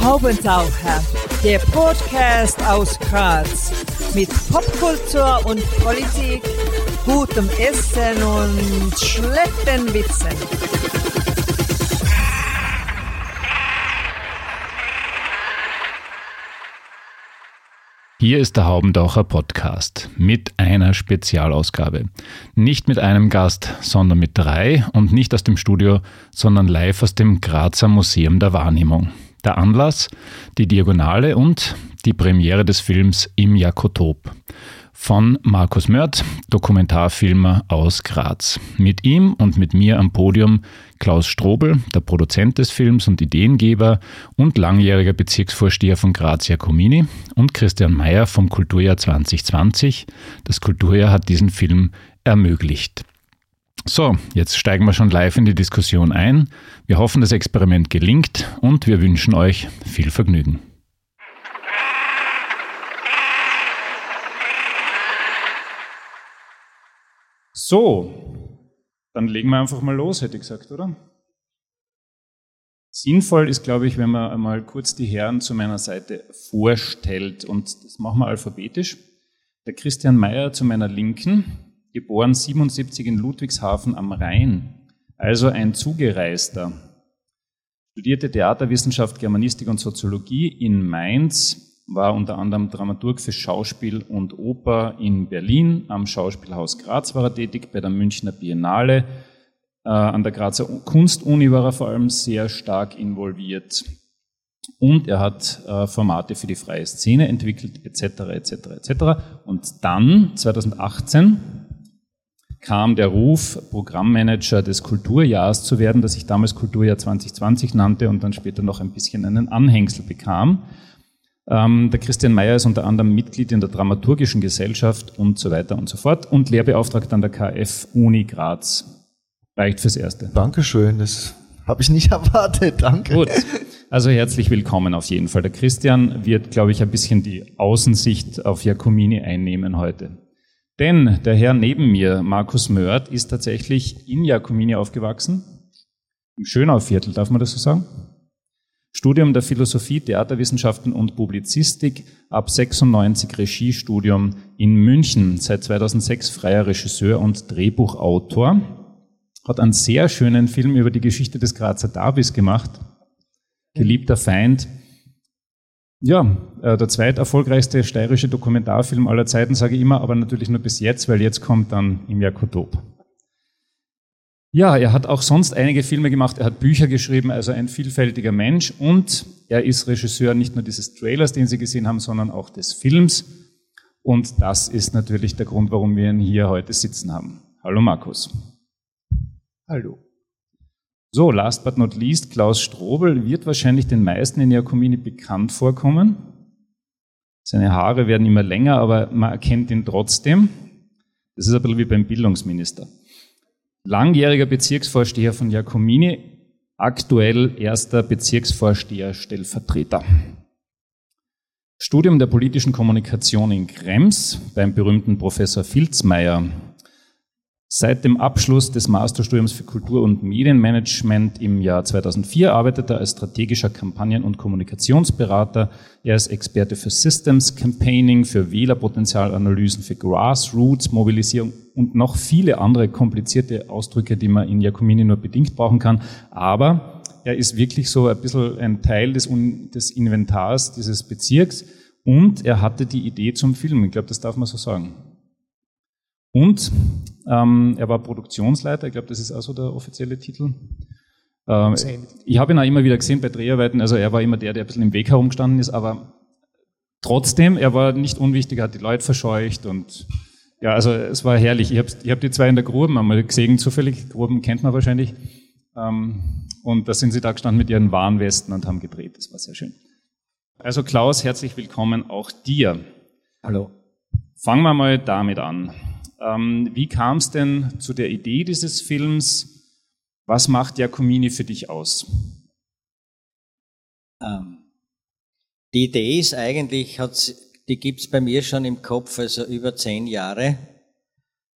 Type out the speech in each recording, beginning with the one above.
Haubentaucher, der Podcast aus Graz mit Popkultur und Politik, gutem Essen und schlechten Witzen. Hier ist der Haubentaucher Podcast mit einer Spezialausgabe. Nicht mit einem Gast, sondern mit drei und nicht aus dem Studio, sondern live aus dem Grazer Museum der Wahrnehmung. Der Anlass, die Diagonale und die Premiere des Films Im Jakotop von Markus Mörth, Dokumentarfilmer aus Graz. Mit ihm und mit mir am Podium Klaus Strobel, der Produzent des Films und Ideengeber und langjähriger Bezirksvorsteher von Graz Jacomini und Christian Mayer vom Kulturjahr 2020. Das Kulturjahr hat diesen Film ermöglicht. So, jetzt steigen wir schon live in die Diskussion ein. Wir hoffen, das Experiment gelingt und wir wünschen euch viel Vergnügen. So, dann legen wir einfach mal los, hätte ich gesagt, oder? Sinnvoll ist, glaube ich, wenn man einmal kurz die Herren zu meiner Seite vorstellt. Und das machen wir alphabetisch. Der Christian Mayer zu meiner Linken, geboren 77 in Ludwigshafen am Rhein, also ein Zugereister. Studierte Theaterwissenschaft, Germanistik und Soziologie in Mainz, war unter anderem Dramaturg für Schauspiel und Oper in Berlin. Am Schauspielhaus Graz war er tätig, bei der Münchner Biennale. Äh, an der Grazer Kunstuni war er vor allem sehr stark involviert. Und er hat äh, Formate für die freie Szene entwickelt, etc., etc., etc. Und dann, 2018, kam der Ruf, Programmmanager des Kulturjahrs zu werden, das sich damals Kulturjahr 2020 nannte und dann später noch ein bisschen einen Anhängsel bekam. Ähm, der Christian Mayer ist unter anderem Mitglied in der Dramaturgischen Gesellschaft und so weiter und so fort und Lehrbeauftragter an der KF Uni Graz. Reicht fürs Erste. Dankeschön, das habe ich nicht erwartet, danke. Gut, also herzlich willkommen auf jeden Fall. Der Christian wird, glaube ich, ein bisschen die Außensicht auf Jacomini einnehmen heute. Denn der Herr neben mir, Markus Mörth, ist tatsächlich in Jacomini aufgewachsen, im Schönauviertel, darf man das so sagen? Studium der Philosophie, Theaterwissenschaften und Publizistik, ab 96 Regiestudium in München, seit 2006 freier Regisseur und Drehbuchautor, hat einen sehr schönen Film über die Geschichte des Grazer Davis gemacht, Geliebter Feind. Ja, äh, der zweiterfolgreichste steirische Dokumentarfilm aller Zeiten, sage ich immer, aber natürlich nur bis jetzt, weil jetzt kommt dann im Jakotop. Ja, er hat auch sonst einige Filme gemacht, er hat Bücher geschrieben, also ein vielfältiger Mensch und er ist Regisseur nicht nur dieses Trailers, den Sie gesehen haben, sondern auch des Films. Und das ist natürlich der Grund, warum wir ihn hier heute sitzen haben. Hallo Markus. Hallo. So, last but not least, Klaus Strobel wird wahrscheinlich den meisten in Jakomini bekannt vorkommen. Seine Haare werden immer länger, aber man erkennt ihn trotzdem. Das ist ein bisschen wie beim Bildungsminister langjähriger Bezirksvorsteher von Jacomini, aktuell erster Bezirksvorsteher Stellvertreter. Studium der politischen Kommunikation in Krems beim berühmten Professor Filzmeier Seit dem Abschluss des Masterstudiums für Kultur- und Medienmanagement im Jahr 2004 arbeitet er als strategischer Kampagnen- und Kommunikationsberater. Er ist Experte für Systems Campaigning, für Wählerpotenzialanalysen, für Grassroots Mobilisierung und noch viele andere komplizierte Ausdrücke, die man in Jacomini nur bedingt brauchen kann. Aber er ist wirklich so ein bisschen ein Teil des, des Inventars dieses Bezirks und er hatte die Idee zum Film. Ich glaube, das darf man so sagen. Und ähm, er war Produktionsleiter, ich glaube, das ist also der offizielle Titel. Ähm, ich habe ihn auch immer wieder gesehen bei Dreharbeiten, also er war immer der, der ein bisschen im Weg herumgestanden ist, aber trotzdem, er war nicht unwichtig, hat die Leute verscheucht und ja, also es war herrlich. Ich habe hab die zwei in der Gruben einmal gesehen, zufällig, Gruben kennt man wahrscheinlich. Ähm, und da sind sie da gestanden mit ihren Warnwesten und haben gedreht. Das war sehr schön. Also Klaus, herzlich willkommen auch dir. Hallo. Fangen wir mal damit an. Ähm, wie kam es denn zu der Idee dieses Films? Was macht Giacomini für dich aus? Ähm, die Idee ist eigentlich, die gibt es bei mir schon im Kopf, also über zehn Jahre.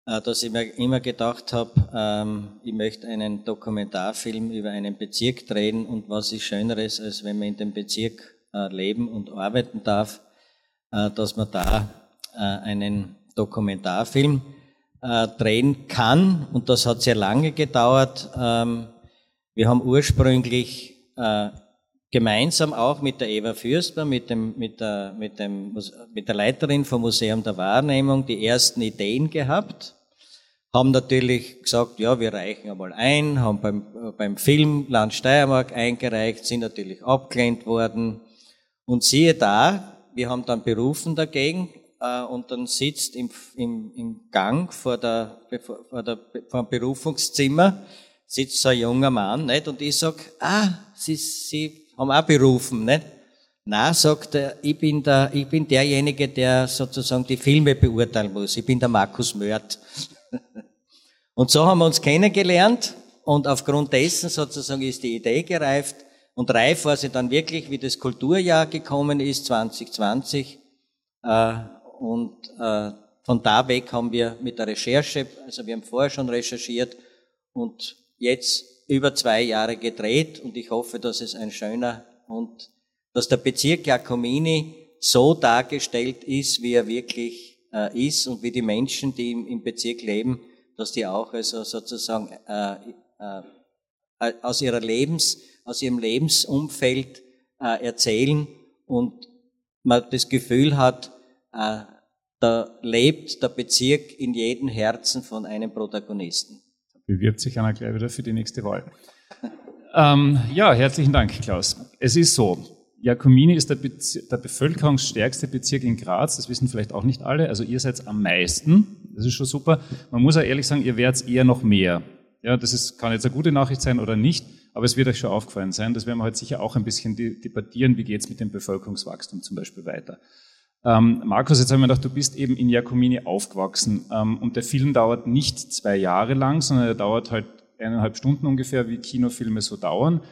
äh, dass ich mir immer gedacht habe, ähm, ich möchte einen Dokumentarfilm über einen Bezirk drehen und was ist Schöneres, als wenn man in dem Bezirk äh, leben und arbeiten darf, äh, dass man da einen Dokumentarfilm drehen kann. Und das hat sehr lange gedauert. Ähm, wir haben ursprünglich gemeinsam auch mit der Eva Fürstner, mit, dem, mit, der, mit, dem, mit der Leiterin vom Museum der Wahrnehmung, die ersten Ideen gehabt, haben natürlich gesagt, ja, wir reichen einmal ein, haben beim, beim Film Land Steiermark eingereicht, sind natürlich abgelehnt worden. Und siehe da, wir haben dann berufen dagegen, äh, und dann sitzt im, im, im Gang vor, der, vor, der, vor dem Berufungszimmer, sitzt so ein junger Mann, nicht? Und ich sag, ah, Sie, Sie haben auch berufen, nicht? Na, sagt er, ich bin, der, ich bin derjenige, der sozusagen die Filme beurteilen muss. Ich bin der Markus Mörth. und so haben wir uns kennengelernt und aufgrund dessen sozusagen ist die Idee gereift. Und reif war sie dann wirklich, wie das Kulturjahr gekommen ist, 2020. Äh, und äh, von da weg haben wir mit der Recherche, also wir haben vorher schon recherchiert und jetzt über zwei Jahre gedreht. Und ich hoffe, dass es ein schöner und dass der Bezirk Giacomini so dargestellt ist, wie er wirklich äh, ist und wie die Menschen, die im, im, Bezirk leben, dass die auch also sozusagen äh, äh, aus ihrer Lebens, aus ihrem Lebensumfeld äh, erzählen und man das Gefühl hat, äh, da lebt der Bezirk in jedem Herzen von einem Protagonisten bewirbt sich einer gleich wieder für die nächste Wahl. ähm, ja, herzlichen Dank, Klaus. Es ist so, Jakomini ist der, der, bevölkerungsstärkste Bezirk in Graz, das wissen vielleicht auch nicht alle, also ihr seid am meisten, das ist schon super. Man muss auch ehrlich sagen, ihr werdet eher noch mehr. Ja, das ist, kann jetzt eine gute Nachricht sein oder nicht, aber es wird euch schon aufgefallen sein. Das werden wir heute sicher auch ein bisschen debattieren, wie geht es mit dem Bevölkerungswachstum zum Beispiel weiter. Ähm, Markus, jetzt haben wir gedacht, du bist eben in Jakomini aufgewachsen ähm, und der Film dauert nicht zwei Jahre lang, sondern er dauert halt eineinhalb Stunden ungefähr, wie Kinofilme so dauern.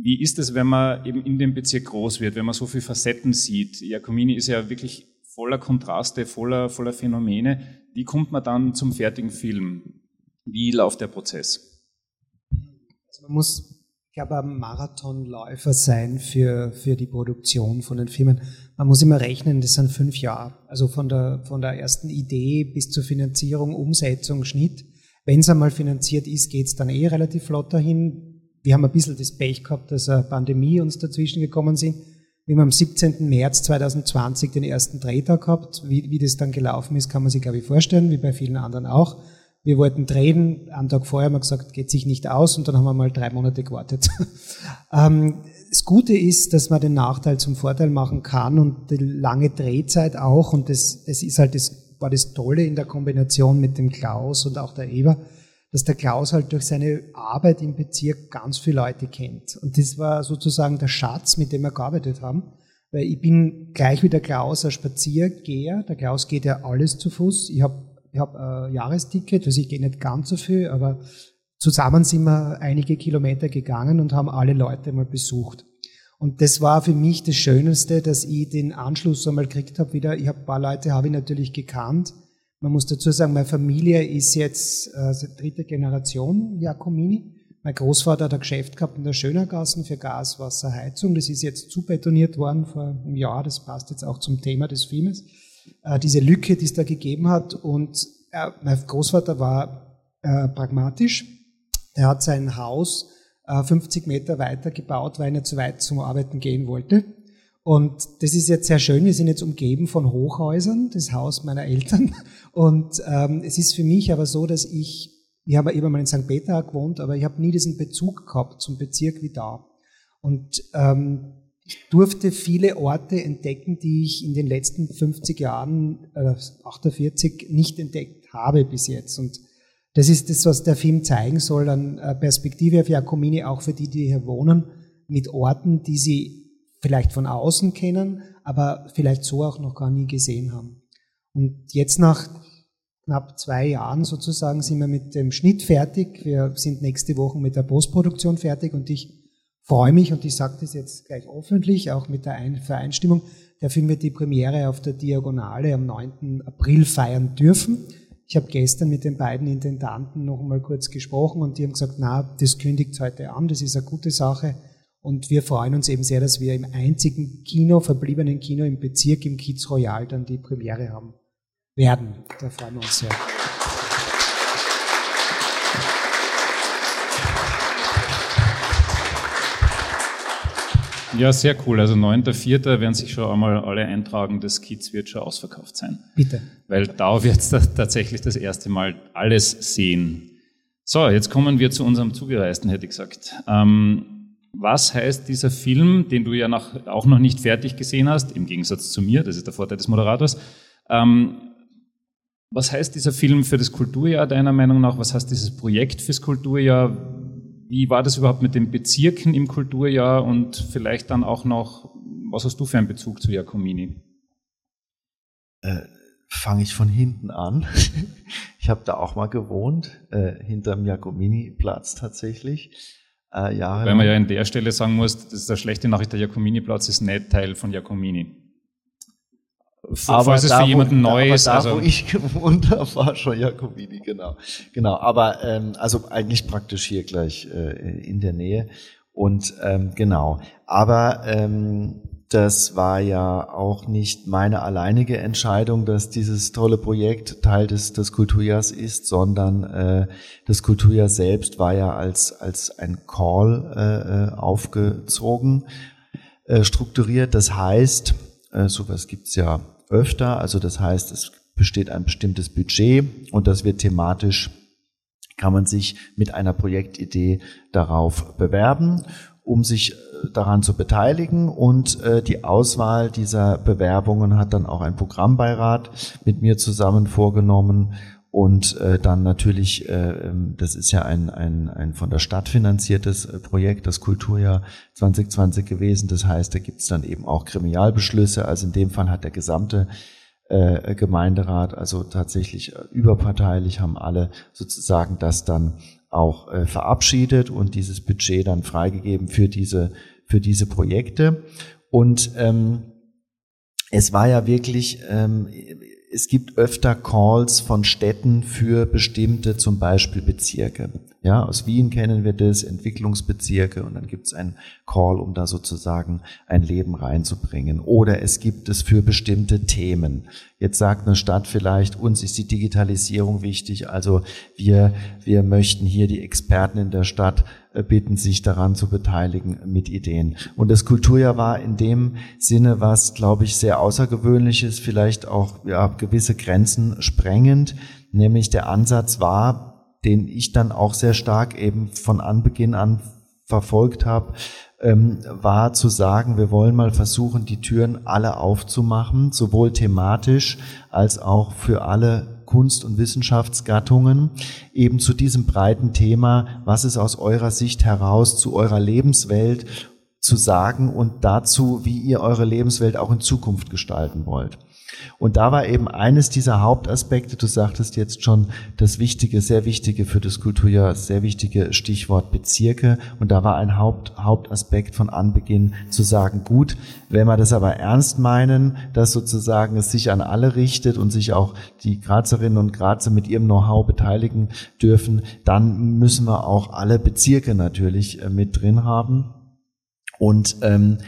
Wie ist es, wenn man eben in dem Bezirk groß wird, wenn man so viele Facetten sieht? Jakomini ist ja wirklich voller Kontraste, voller, voller Phänomene. Wie kommt man dann zum fertigen Film? Wie läuft der Prozess? Also man muss glaube, ein Marathonläufer sein für, für die Produktion von den Filmen. Man muss immer rechnen, das sind fünf Jahre. Also von der, von der ersten Idee bis zur Finanzierung, Umsetzung, Schnitt. Wenn es einmal finanziert ist, geht es dann eh relativ flott dahin. Wir haben ein bisschen das Pech gehabt, dass eine Pandemie uns dazwischen gekommen sind. Wir haben am 17. März 2020 den ersten Drehtag gehabt. Wie, wie das dann gelaufen ist, kann man sich, glaube ich, vorstellen, wie bei vielen anderen auch. Wir wollten drehen, am Tag vorher haben wir gesagt, geht sich nicht aus und dann haben wir mal drei Monate gewartet. ähm, das Gute ist, dass man den Nachteil zum Vorteil machen kann und die lange Drehzeit auch und das, das ist halt das, war das Tolle in der Kombination mit dem Klaus und auch der Eva, dass der Klaus halt durch seine Arbeit im Bezirk ganz viele Leute kennt. Und das war sozusagen der Schatz, mit dem wir gearbeitet haben. Weil ich bin gleich wie der Klaus ein Spaziergeher. Der Klaus geht ja alles zu Fuß. Ich habe ich habe ein Jahresticket, also ich gehe nicht ganz so viel, aber zusammen sind wir einige Kilometer gegangen und haben alle Leute mal besucht. Und das war für mich das Schönste, dass ich den Anschluss einmal gekriegt habe wieder. Ich habe ein paar Leute habe ich natürlich gekannt. Man muss dazu sagen, meine Familie ist jetzt äh, dritte Generation Jacomini. Mein Großvater hat ein Geschäft gehabt in der Schönergassen für Gas, Wasser, Heizung. Das ist jetzt zubetoniert worden vor einem Jahr. Das passt jetzt auch zum Thema des Filmes äh, diese Lücke, die es da gegeben hat. Und äh, mein Großvater war äh, pragmatisch. Er hat sein Haus äh, 50 Meter weiter gebaut, weil er zu weit zum Arbeiten gehen wollte. Und das ist jetzt sehr schön. Wir sind jetzt umgeben von Hochhäusern, das Haus meiner Eltern. Und ähm, es ist für mich aber so, dass ich, ich habe eben mal in St. Peter gewohnt, aber ich habe nie diesen Bezug gehabt zum Bezirk wie da. Und ähm, ich durfte viele Orte entdecken, die ich in den letzten 50 Jahren, äh, 48, nicht entdeckt habe bis jetzt. Und das ist das, was der Film zeigen soll, an äh, Perspektive auf Jacomini, auch für die, die hier wohnen, mit Orten, die sie vielleicht von außen kennen, aber vielleicht so auch noch gar nie gesehen haben. Und jetzt nach knapp zwei Jahren sozusagen sind wir mit dem Schnitt fertig. Wir sind nächste Woche mit der Postproduktion fertig und ich freue mich, und ich sage das jetzt gleich öffentlich, auch mit der Vereinstimmung, der Film wird die Premiere auf der Diagonale am 9. April feiern dürfen. Ich habe gestern mit den beiden Intendanten noch einmal kurz gesprochen und die haben gesagt, na, das kündigt heute an, das ist eine gute Sache. Und wir freuen uns eben sehr, dass wir im einzigen Kino, verbliebenen Kino im Bezirk, im Kiez Royal, dann die Premiere haben werden. Da freuen wir uns sehr. Ja, sehr cool. Also 9.4. werden sich schon einmal alle eintragen, das Kids wird schon ausverkauft sein. Bitte. Weil da wird es tatsächlich das erste Mal alles sehen. So, jetzt kommen wir zu unserem Zugereisten, hätte ich gesagt. Ähm, was heißt dieser Film, den du ja noch, auch noch nicht fertig gesehen hast, im Gegensatz zu mir, das ist der Vorteil des Moderators. Ähm, was heißt dieser Film für das Kulturjahr deiner Meinung nach? Was heißt dieses Projekt fürs Kulturjahr? Wie war das überhaupt mit den Bezirken im Kulturjahr und vielleicht dann auch noch, was hast du für einen Bezug zu Jacomini? Äh, Fange ich von hinten an. ich habe da auch mal gewohnt, äh, hinterm Jacomini-Platz tatsächlich. Äh, Weil man ja an der Stelle sagen muss, das ist eine schlechte Nachricht, der Jacomini-Platz ist nicht Teil von Jacomini. Aber falls es für jemanden neu ist. Da, also wo ich gewohnt habe, war schon Jakobini, genau. Genau, aber ähm, also eigentlich praktisch hier gleich äh, in der Nähe. Und ähm, genau, aber ähm, das war ja auch nicht meine alleinige Entscheidung, dass dieses tolle Projekt Teil des, des Kulturjahrs ist, sondern äh, das Kulturjahr selbst war ja als, als ein Call äh, äh aufgezogen, äh, strukturiert. Das heißt, äh, sowas gibt's ja öfter. Also das heißt, es besteht ein bestimmtes Budget und das wird thematisch, kann man sich mit einer Projektidee darauf bewerben, um sich äh, daran zu beteiligen. Und äh, die Auswahl dieser Bewerbungen hat dann auch ein Programmbeirat mit mir zusammen vorgenommen und äh, dann natürlich, äh, ähm, das ist ja ein, ein, ein von der Stadt finanziertes äh, Projekt, das Kulturjahr 2020 gewesen. Das heißt, da gibt es dann eben auch Gremialbeschlüsse. Also in dem Fall hat der gesamte äh, Gemeinderat, also tatsächlich äh, überparteilich, haben alle sozusagen das dann auch äh, verabschiedet und dieses Budget dann freigegeben für diese, für diese Projekte. Und ähm, es war ja wirklich ähm, es gibt öfter Calls von Städten für bestimmte zum Beispiel Bezirke. Ja, aus Wien kennen wir das, Entwicklungsbezirke und dann gibt es einen Call, um da sozusagen ein Leben reinzubringen. Oder es gibt es für bestimmte Themen. Jetzt sagt eine Stadt vielleicht, uns ist die Digitalisierung wichtig, also wir, wir möchten hier die Experten in der Stadt äh, bitten, sich daran zu beteiligen mit Ideen. Und das Kulturjahr war in dem Sinne was, glaube ich, sehr außergewöhnliches, vielleicht auch ja, gewisse Grenzen sprengend, nämlich der Ansatz war, den ich dann auch sehr stark eben von Anbeginn an verfolgt habe, ähm, war zu sagen, wir wollen mal versuchen, die Türen alle aufzumachen, sowohl thematisch als auch für alle Kunst- und Wissenschaftsgattungen eben zu diesem breiten Thema, was ist aus eurer Sicht heraus zu eurer Lebenswelt zu sagen und dazu, wie ihr eure Lebenswelt auch in Zukunft gestalten wollt. Und da war eben eines dieser Hauptaspekte, du sagtest jetzt schon das Wichtige, sehr Wichtige für das Kulturjahr, sehr wichtige Stichwort Bezirke. Und da war ein Haupt, Hauptaspekt von Anbeginn zu sagen, gut, wenn wir das aber ernst meinen, dass sozusagen es sich an alle richtet und sich auch die Grazerinnen und Grazer mit ihrem Know-how beteiligen dürfen, dann müssen wir auch alle Bezirke natürlich äh, mit drin haben. Und ähm,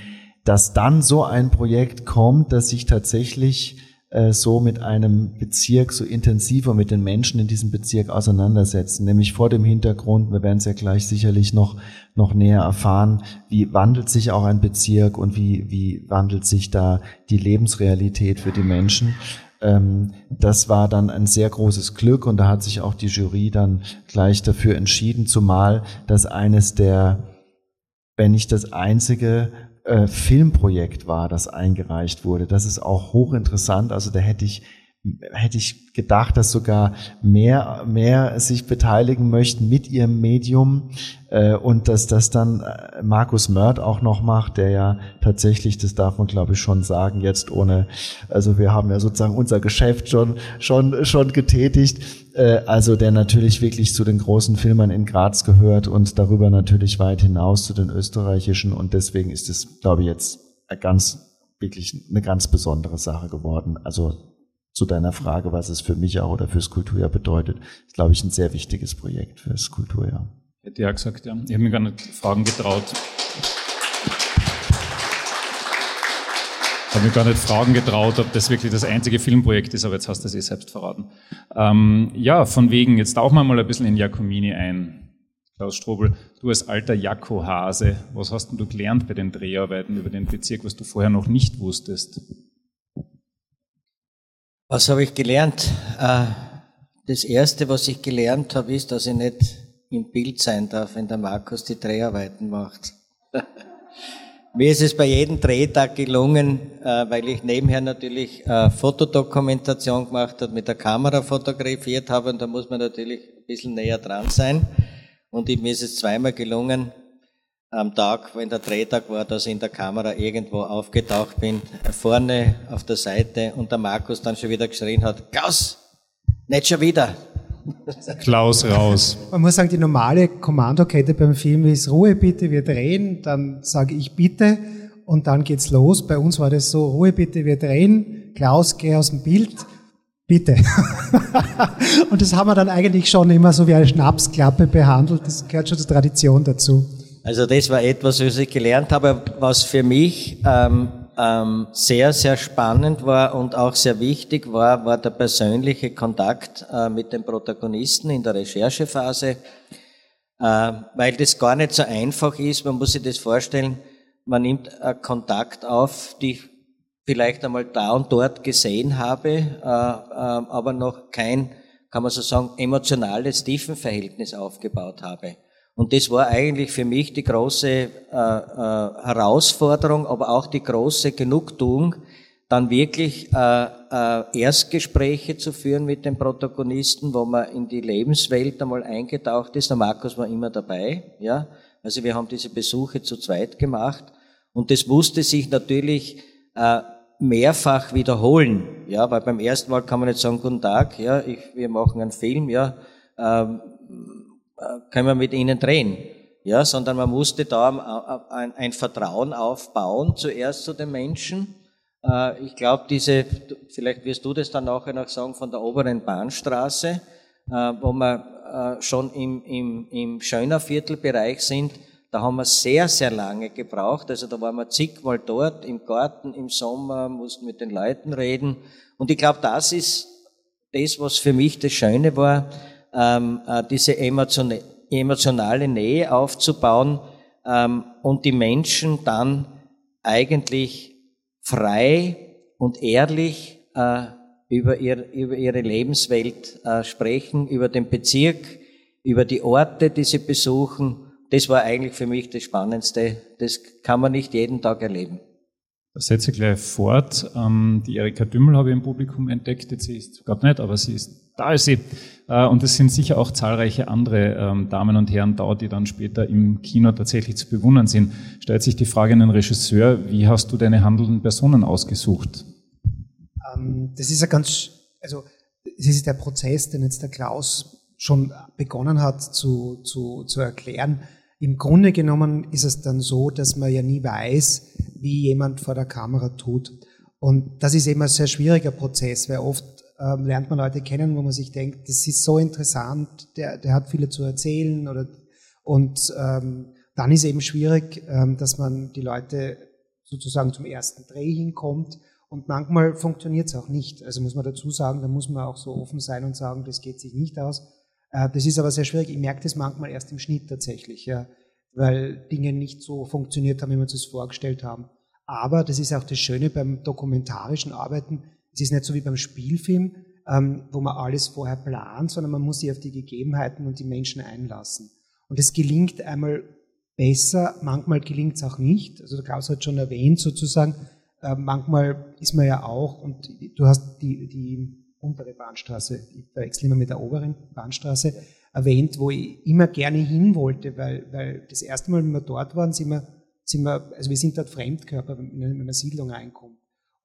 dass dann so ein Projekt kommt, dass sich tatsächlich äh, so mit einem Bezirk so intensiver mit den Menschen in diesem Bezirk auseinandersetzen, nämlich vor dem Hintergrund, wir werden es ja gleich sicherlich noch, noch näher erfahren, wie wandelt sich auch ein Bezirk und wie, wie wandelt sich da die Lebensrealität für die Menschen. Ähm, das war dann ein sehr großes Glück und da hat sich auch die Jury dann gleich dafür entschieden, zumal das eines der wenn nicht das einzige äh, Filmprojekt war, das eingereicht wurde. Das ist auch hochinteressant. Also da hätte ich hätte ich gedacht, dass sogar mehr, mehr sich beteiligen möchten mit ihrem Medium äh, und dass das dann äh, Markus Mörd auch noch macht, der ja tatsächlich, das darf man glaube ich schon sagen, jetzt ohne, also wir haben ja sozusagen unser Geschäft schon, schon, schon getätigt, äh, also der natürlich wirklich zu den großen Filmern in Graz gehört und darüber natürlich weit hinaus zu den österreichischen und deswegen ist es, glaube ich, jetzt ganz, wirklich eine ganz besondere Sache geworden. Also zu deiner Frage, was es für mich auch oder fürs Kulturjahr bedeutet, ist, glaube ich, ein sehr wichtiges Projekt fürs Kulturjahr. Hätte ja gesagt, ja. Ich habe mir gar nicht Fragen getraut. Ich habe mir gar nicht fragen getraut, ob das wirklich das einzige Filmprojekt ist, aber jetzt hast du es eh selbst verraten. Ähm, ja, von wegen, jetzt tauchen wir mal ein bisschen in Giacomini ein. Klaus Strobel, du als alter Jakko-Hase, was hast denn du gelernt bei den Dreharbeiten über den Bezirk, was du vorher noch nicht wusstest? Was habe ich gelernt? Äh, das Erste, was ich gelernt habe, ist, dass ich nicht im Bild sein darf, wenn der Markus die Dreharbeiten macht. Mir ist es bei jedem Drehtag gelungen, äh, weil ich nebenher natürlich äh, Fotodokumentation gemacht habe, mit der Kamera fotografiert habe und da muss man natürlich ein bisschen näher dran sein. Und mir ist es zweimal gelungen, am Tag, wenn der Drehtag war, dass ich in der Kamera irgendwo aufgetaucht bin, vorne auf der Seite und der Markus dann schon wieder geschrien hat, Klaus, nicht schon wieder. Klaus raus. Man muss sagen, die normale Kommandokette beim Film ist Ruhe bitte, wir drehen, dann sage ich bitte und dann geht's los. Bei uns war das so, Ruhe bitte, wir drehen, Klaus, geh aus dem Bild, bitte. und das haben wir dann eigentlich schon immer so wie eine Schnapsklappe behandelt, das gehört schon zur Tradition dazu. Also das war etwas, was ich gelernt habe, was für mich ähm, ähm, sehr, sehr spannend war und auch sehr wichtig war, war der persönliche Kontakt äh, mit den Protagonisten in der Recherchephase, äh, weil das gar nicht so einfach ist. Man muss sich das vorstellen, man nimmt äh, Kontakt auf, die ich vielleicht einmal da und dort gesehen habe, äh, äh, aber noch kein, kann man so sagen, emotionales Tiefenverhältnis aufgebaut habe. Und das war eigentlich für mich die große äh, äh, Herausforderung, aber auch die große Genugtuung, dann wirklich äh, äh, Erstgespräche zu führen mit den Protagonisten, wo man in die Lebenswelt einmal eingetaucht ist. Der Markus war immer dabei, ja. Also wir haben diese Besuche zu zweit gemacht und das musste sich natürlich äh, mehrfach wiederholen, ja, weil beim ersten Mal kann man nicht sagen, guten Tag, ja, ich, wir machen einen Film, ja, ähm, äh, können wir mit ihnen drehen. Ja, sondern man musste da ein, ein Vertrauen aufbauen, zuerst zu den Menschen. Äh, ich glaube, diese, vielleicht wirst du das dann nachher noch sagen, von der oberen Bahnstraße, äh, wo wir schon im, im, im Schönerviertelbereich sind, da haben wir sehr, sehr lange gebraucht. Also da waren wir zigmal dort, im Garten, im Sommer, mussten mit den Leuten reden. Und ich glaube, das ist das, was für mich das Schöne war, ähm, äh, diese emotionale Nähe aufzubauen ähm, und die Menschen dann eigentlich frei und ehrlich äh, über, ihr, über ihre Lebenswelt äh, sprechen, über den Bezirk, über die Orte, die sie besuchen. Das war eigentlich für mich das Spannendste. Das kann man nicht jeden Tag erleben. Da setze ich gleich fort. Ähm, die Erika Dümmel habe ich im Publikum entdeckt. Jetzt ist gerade nicht, aber sie ist, da ist sie. Äh, und es sind sicher auch zahlreiche andere ähm, Damen und Herren da, die dann später im Kino tatsächlich zu bewundern sind. Stellt sich die Frage an den Regisseur, wie hast du deine handelnden Personen ausgesucht? Ähm, das ist ja ganz, also, es ist der Prozess, den jetzt der Klaus schon begonnen hat zu, zu, zu erklären. Im Grunde genommen ist es dann so, dass man ja nie weiß, wie jemand vor der Kamera tut. Und das ist eben ein sehr schwieriger Prozess, weil oft ähm, lernt man Leute kennen, wo man sich denkt, das ist so interessant, der, der hat viele zu erzählen oder und ähm, dann ist eben schwierig, ähm, dass man die Leute sozusagen zum ersten Dreh hinkommt und manchmal funktioniert es auch nicht. Also muss man dazu sagen, da muss man auch so offen sein und sagen, das geht sich nicht aus. Äh, das ist aber sehr schwierig. Ich merke das manchmal erst im Schnitt tatsächlich, ja, weil Dinge nicht so funktioniert haben, wie wir uns das vorgestellt haben. Aber das ist auch das Schöne beim dokumentarischen Arbeiten, es ist nicht so wie beim Spielfilm, ähm, wo man alles vorher plant, sondern man muss sich auf die Gegebenheiten und die Menschen einlassen. Und es gelingt einmal besser, manchmal gelingt es auch nicht. Also der Klaus hat schon erwähnt sozusagen, äh, manchmal ist man ja auch, und du hast die, die untere Bahnstraße, ich verwechsel immer mit der oberen Bahnstraße, erwähnt, wo ich immer gerne hin wollte, weil, weil das erste Mal, wenn wir dort waren, sind wir, sind wir also wir sind dort Fremdkörper, wenn man in eine Siedlung reinkommt.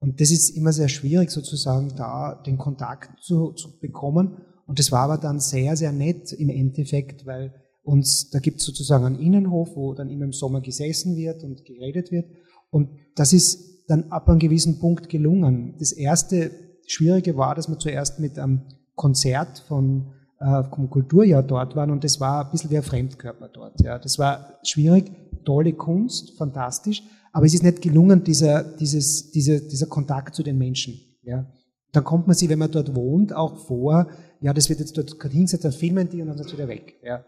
Und das ist immer sehr schwierig, sozusagen da den Kontakt zu, zu bekommen. Und das war aber dann sehr, sehr nett im Endeffekt, weil uns, da gibt es sozusagen einen Innenhof, wo dann immer im Sommer gesessen wird und geredet wird. Und das ist dann ab einem gewissen Punkt gelungen. Das erste Schwierige war, dass wir zuerst mit einem Konzert von äh, vom Kulturjahr dort waren und das war ein bisschen wie ein Fremdkörper dort. Ja. Das war schwierig, tolle Kunst, fantastisch, aber es ist nicht gelungen, dieser, dieses, dieser, dieser Kontakt zu den Menschen. Ja. Dann kommt man sich, wenn man dort wohnt, auch vor, ja, das wird jetzt dort gerade hingesetzt, dann filmen die und dann ist es wieder weg. Ja.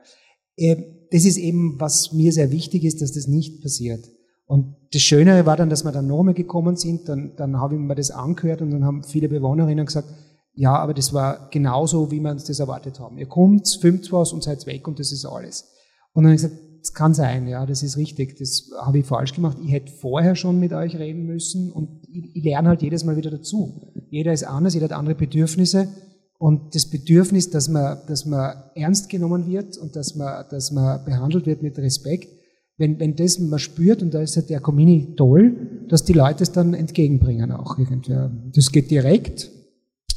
Ähm, das ist eben, was mir sehr wichtig ist, dass das nicht passiert. Und das Schönere war dann, dass wir dann nochmal gekommen sind, dann, dann habe ich mir das angehört und dann haben viele Bewohnerinnen gesagt, ja, aber das war genauso, wie wir uns das erwartet haben. Ihr kommt, filmt was und seid weg und das ist alles. Und dann habe ich gesagt, das kann sein, ja, das ist richtig, das habe ich falsch gemacht. Ich hätte vorher schon mit euch reden müssen und ich, ich lerne halt jedes Mal wieder dazu. Jeder ist anders, jeder hat andere Bedürfnisse und das Bedürfnis, dass man, dass man ernst genommen wird und dass man, dass man behandelt wird mit Respekt, wenn, wenn das man spürt, und da ist ja der Comini toll, dass die Leute es dann entgegenbringen auch irgendwie. Das geht direkt,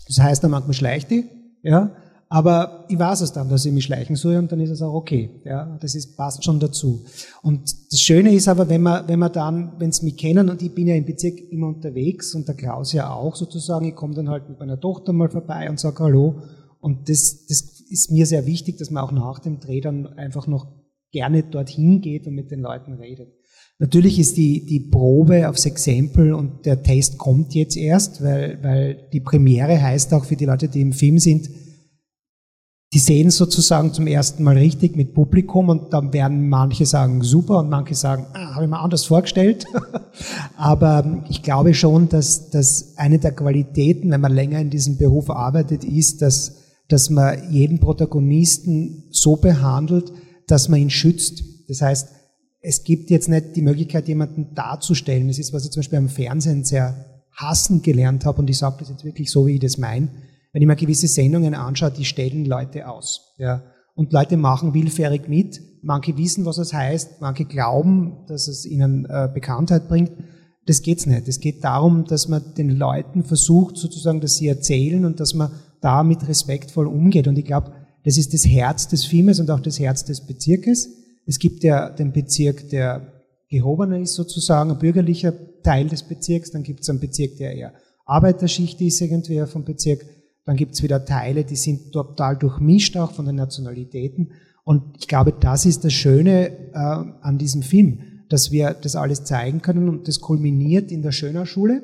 das heißt, dann manchmal schleicht die, ja, aber ich weiß es dann, dass ich mich schleichen soll und dann ist es auch okay. Ja, das ist, passt schon dazu. Und das Schöne ist aber, wenn man, wenn man dann, wenn sie mich kennen und ich bin ja im Bezirk immer unterwegs und der Klaus ja auch sozusagen, ich komme dann halt mit meiner Tochter mal vorbei und sage Hallo. Und das, das ist mir sehr wichtig, dass man auch nach dem Dreh dann einfach noch gerne dorthin geht und mit den Leuten redet. Natürlich ist die, die Probe aufs Exempel und der Test kommt jetzt erst, weil, weil die Premiere heißt auch für die Leute, die im Film sind, die sehen sozusagen zum ersten Mal richtig mit Publikum und dann werden manche sagen super und manche sagen, ah, habe ich mir anders vorgestellt. Aber ich glaube schon, dass, dass eine der Qualitäten, wenn man länger in diesem Beruf arbeitet, ist, dass, dass man jeden Protagonisten so behandelt, dass man ihn schützt. Das heißt, es gibt jetzt nicht die Möglichkeit, jemanden darzustellen. Das ist, was ich zum Beispiel am Fernsehen sehr hassen gelernt habe und ich sage das jetzt wirklich so, wie ich das meine. Wenn ich mir gewisse Sendungen anschaue, die stellen Leute aus. Ja. Und Leute machen willfährig mit. Manche wissen, was es heißt, manche glauben, dass es ihnen äh, Bekanntheit bringt. Das geht's nicht. Es geht darum, dass man den Leuten versucht, sozusagen, dass sie erzählen und dass man damit respektvoll umgeht. Und ich glaube, das ist das Herz des Filmes und auch das Herz des Bezirkes es gibt ja den Bezirk, der gehobener ist sozusagen, ein bürgerlicher Teil des Bezirks. Dann gibt es einen Bezirk, der eher Arbeiterschicht ist irgendwie vom Bezirk. Dann gibt es wieder Teile, die sind total durchmischt auch von den Nationalitäten. Und ich glaube, das ist das Schöne äh, an diesem Film, dass wir das alles zeigen können. Und das kulminiert in der Schöner Schule,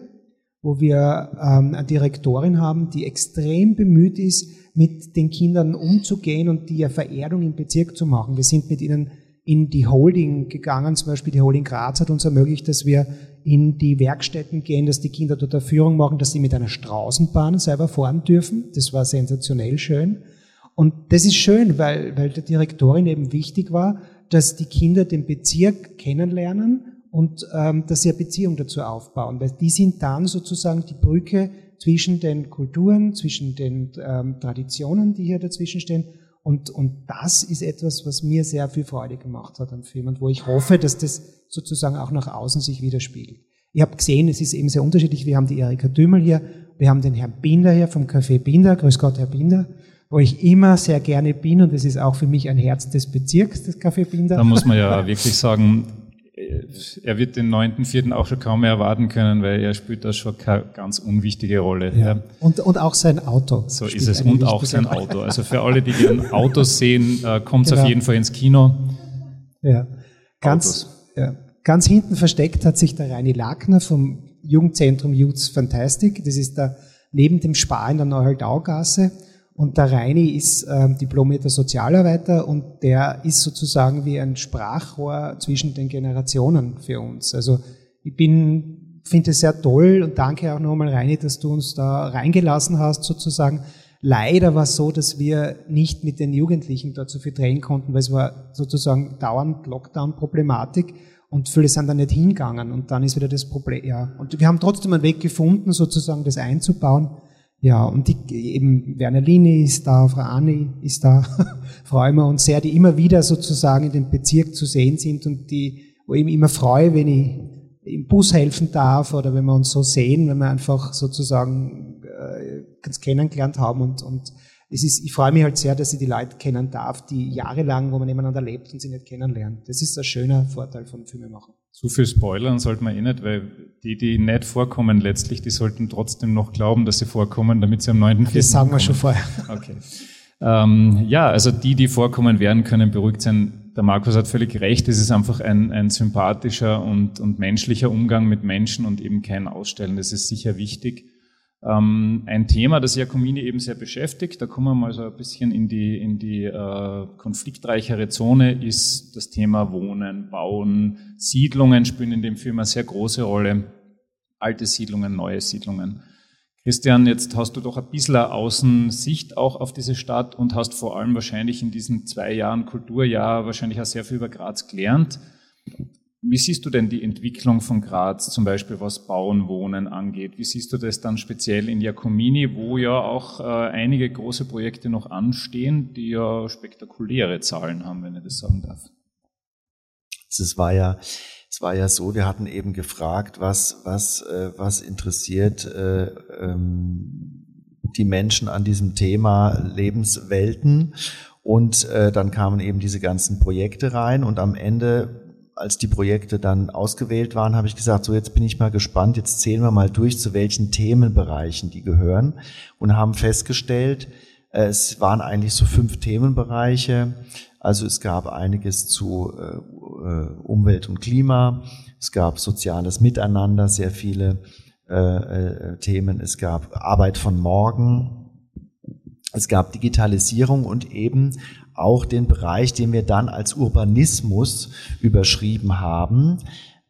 wo wir ähm, eine Direktorin haben, die extrem bemüht ist, mit den Kindern umzugehen und die Verehrung im Bezirk zu machen. Wir sind mit ihnen in die Holding gegangen. Zum Beispiel die Holding Graz hat uns ermöglicht, dass wir in die Werkstätten gehen, dass die Kinder dort eine Führung machen, dass sie mit einer Straßenbahn selber fahren dürfen. Das war sensationell schön. Und das ist schön, weil, weil der Direktorin eben wichtig war, dass die Kinder den Bezirk kennenlernen und ähm, dass sie eine Beziehung dazu aufbauen. Weil die sind dann sozusagen die Brücke zwischen den Kulturen, zwischen den ähm, Traditionen, die hier dazwischen stehen und, und das ist etwas, was mir sehr viel Freude gemacht hat am Film und wo ich hoffe, dass das sozusagen auch nach außen sich widerspiegelt. Ich habe gesehen, es ist eben sehr unterschiedlich. Wir haben die Erika Dümel hier, wir haben den Herrn Binder hier vom Café Binder. Grüß Gott, Herr Binder wo ich immer sehr gerne bin und es ist auch für mich ein Herz des Bezirks, das Café Binder. Da muss man ja wirklich sagen, er wird den neunten, vierten auch schon kaum mehr erwarten können, weil er spielt da schon keine ganz unwichtige Rolle. Ja. Und, und auch sein Auto. So ist es. Und auch sein Auto. Also für alle, die ihren Autos sehen, äh, kommt es genau. auf jeden Fall ins Kino. Ja. Ganz, ja. ganz hinten versteckt hat sich der Reini Lackner vom Jugendzentrum Youth Fantastic. Das ist da neben dem Spar in der Neuhaldaugasse. Und der Reini ist ähm, diplomierter Sozialarbeiter und der ist sozusagen wie ein Sprachrohr zwischen den Generationen für uns. Also ich bin, finde es sehr toll und danke auch nochmal Reini, dass du uns da reingelassen hast sozusagen. Leider war es so, dass wir nicht mit den Jugendlichen so viel drehen konnten, weil es war sozusagen dauernd Lockdown-Problematik und viele sind da nicht hingegangen und dann ist wieder das Problem, ja. Und wir haben trotzdem einen Weg gefunden, sozusagen das einzubauen. Ja, und die, eben Werner Lini ist da, Frau Anni ist da, freuen wir uns sehr, die immer wieder sozusagen in dem Bezirk zu sehen sind und die, wo ich mich immer freue, wenn ich im Bus helfen darf oder wenn wir uns so sehen, wenn wir einfach sozusagen äh, ganz kennengelernt haben und, und es ist, ich freue mich halt sehr, dass ich die Leute kennen darf, die jahrelang, wo man nebeneinander lebt und sie nicht kennenlernt. Das ist ein schöner Vorteil von Filmemachen. Zu viel spoilern sollte man eh nicht, weil die, die nicht vorkommen letztlich, die sollten trotzdem noch glauben, dass sie vorkommen, damit sie am 9. Das sagen wir schon vorher. Okay. Ähm, ja, also die, die vorkommen werden, können beruhigt sein. Der Markus hat völlig recht, es ist einfach ein, ein sympathischer und, und menschlicher Umgang mit Menschen und eben kein Ausstellen. Das ist sicher wichtig. Ähm, ein Thema, das Jacomini eben sehr beschäftigt, da kommen wir mal so ein bisschen in die, in die äh, konfliktreichere Zone, ist das Thema Wohnen, Bauen, Siedlungen spielen in dem Film eine sehr große Rolle. Alte Siedlungen, neue Siedlungen. Christian, jetzt hast du doch ein bisschen eine Außensicht auch auf diese Stadt und hast vor allem wahrscheinlich in diesen zwei Jahren Kulturjahr wahrscheinlich auch sehr viel über Graz gelernt. Wie siehst du denn die Entwicklung von Graz, zum Beispiel was Bauen, Wohnen angeht? Wie siehst du das dann speziell in Jacomini, wo ja auch äh, einige große Projekte noch anstehen, die ja spektakuläre Zahlen haben, wenn ich das sagen darf? Es war ja, es war ja so, wir hatten eben gefragt, was, was, äh, was interessiert äh, ähm, die Menschen an diesem Thema Lebenswelten. Und äh, dann kamen eben diese ganzen Projekte rein und am Ende als die Projekte dann ausgewählt waren, habe ich gesagt, so jetzt bin ich mal gespannt, jetzt zählen wir mal durch, zu welchen Themenbereichen die gehören. Und haben festgestellt, äh, es waren eigentlich so fünf Themenbereiche. Also es gab einiges zu äh, äh, Umwelt und Klima, es gab soziales Miteinander, sehr viele Themen, es gab Arbeit von morgen, es gab Digitalisierung und eben auch den Bereich, den wir dann als Urbanismus überschrieben haben.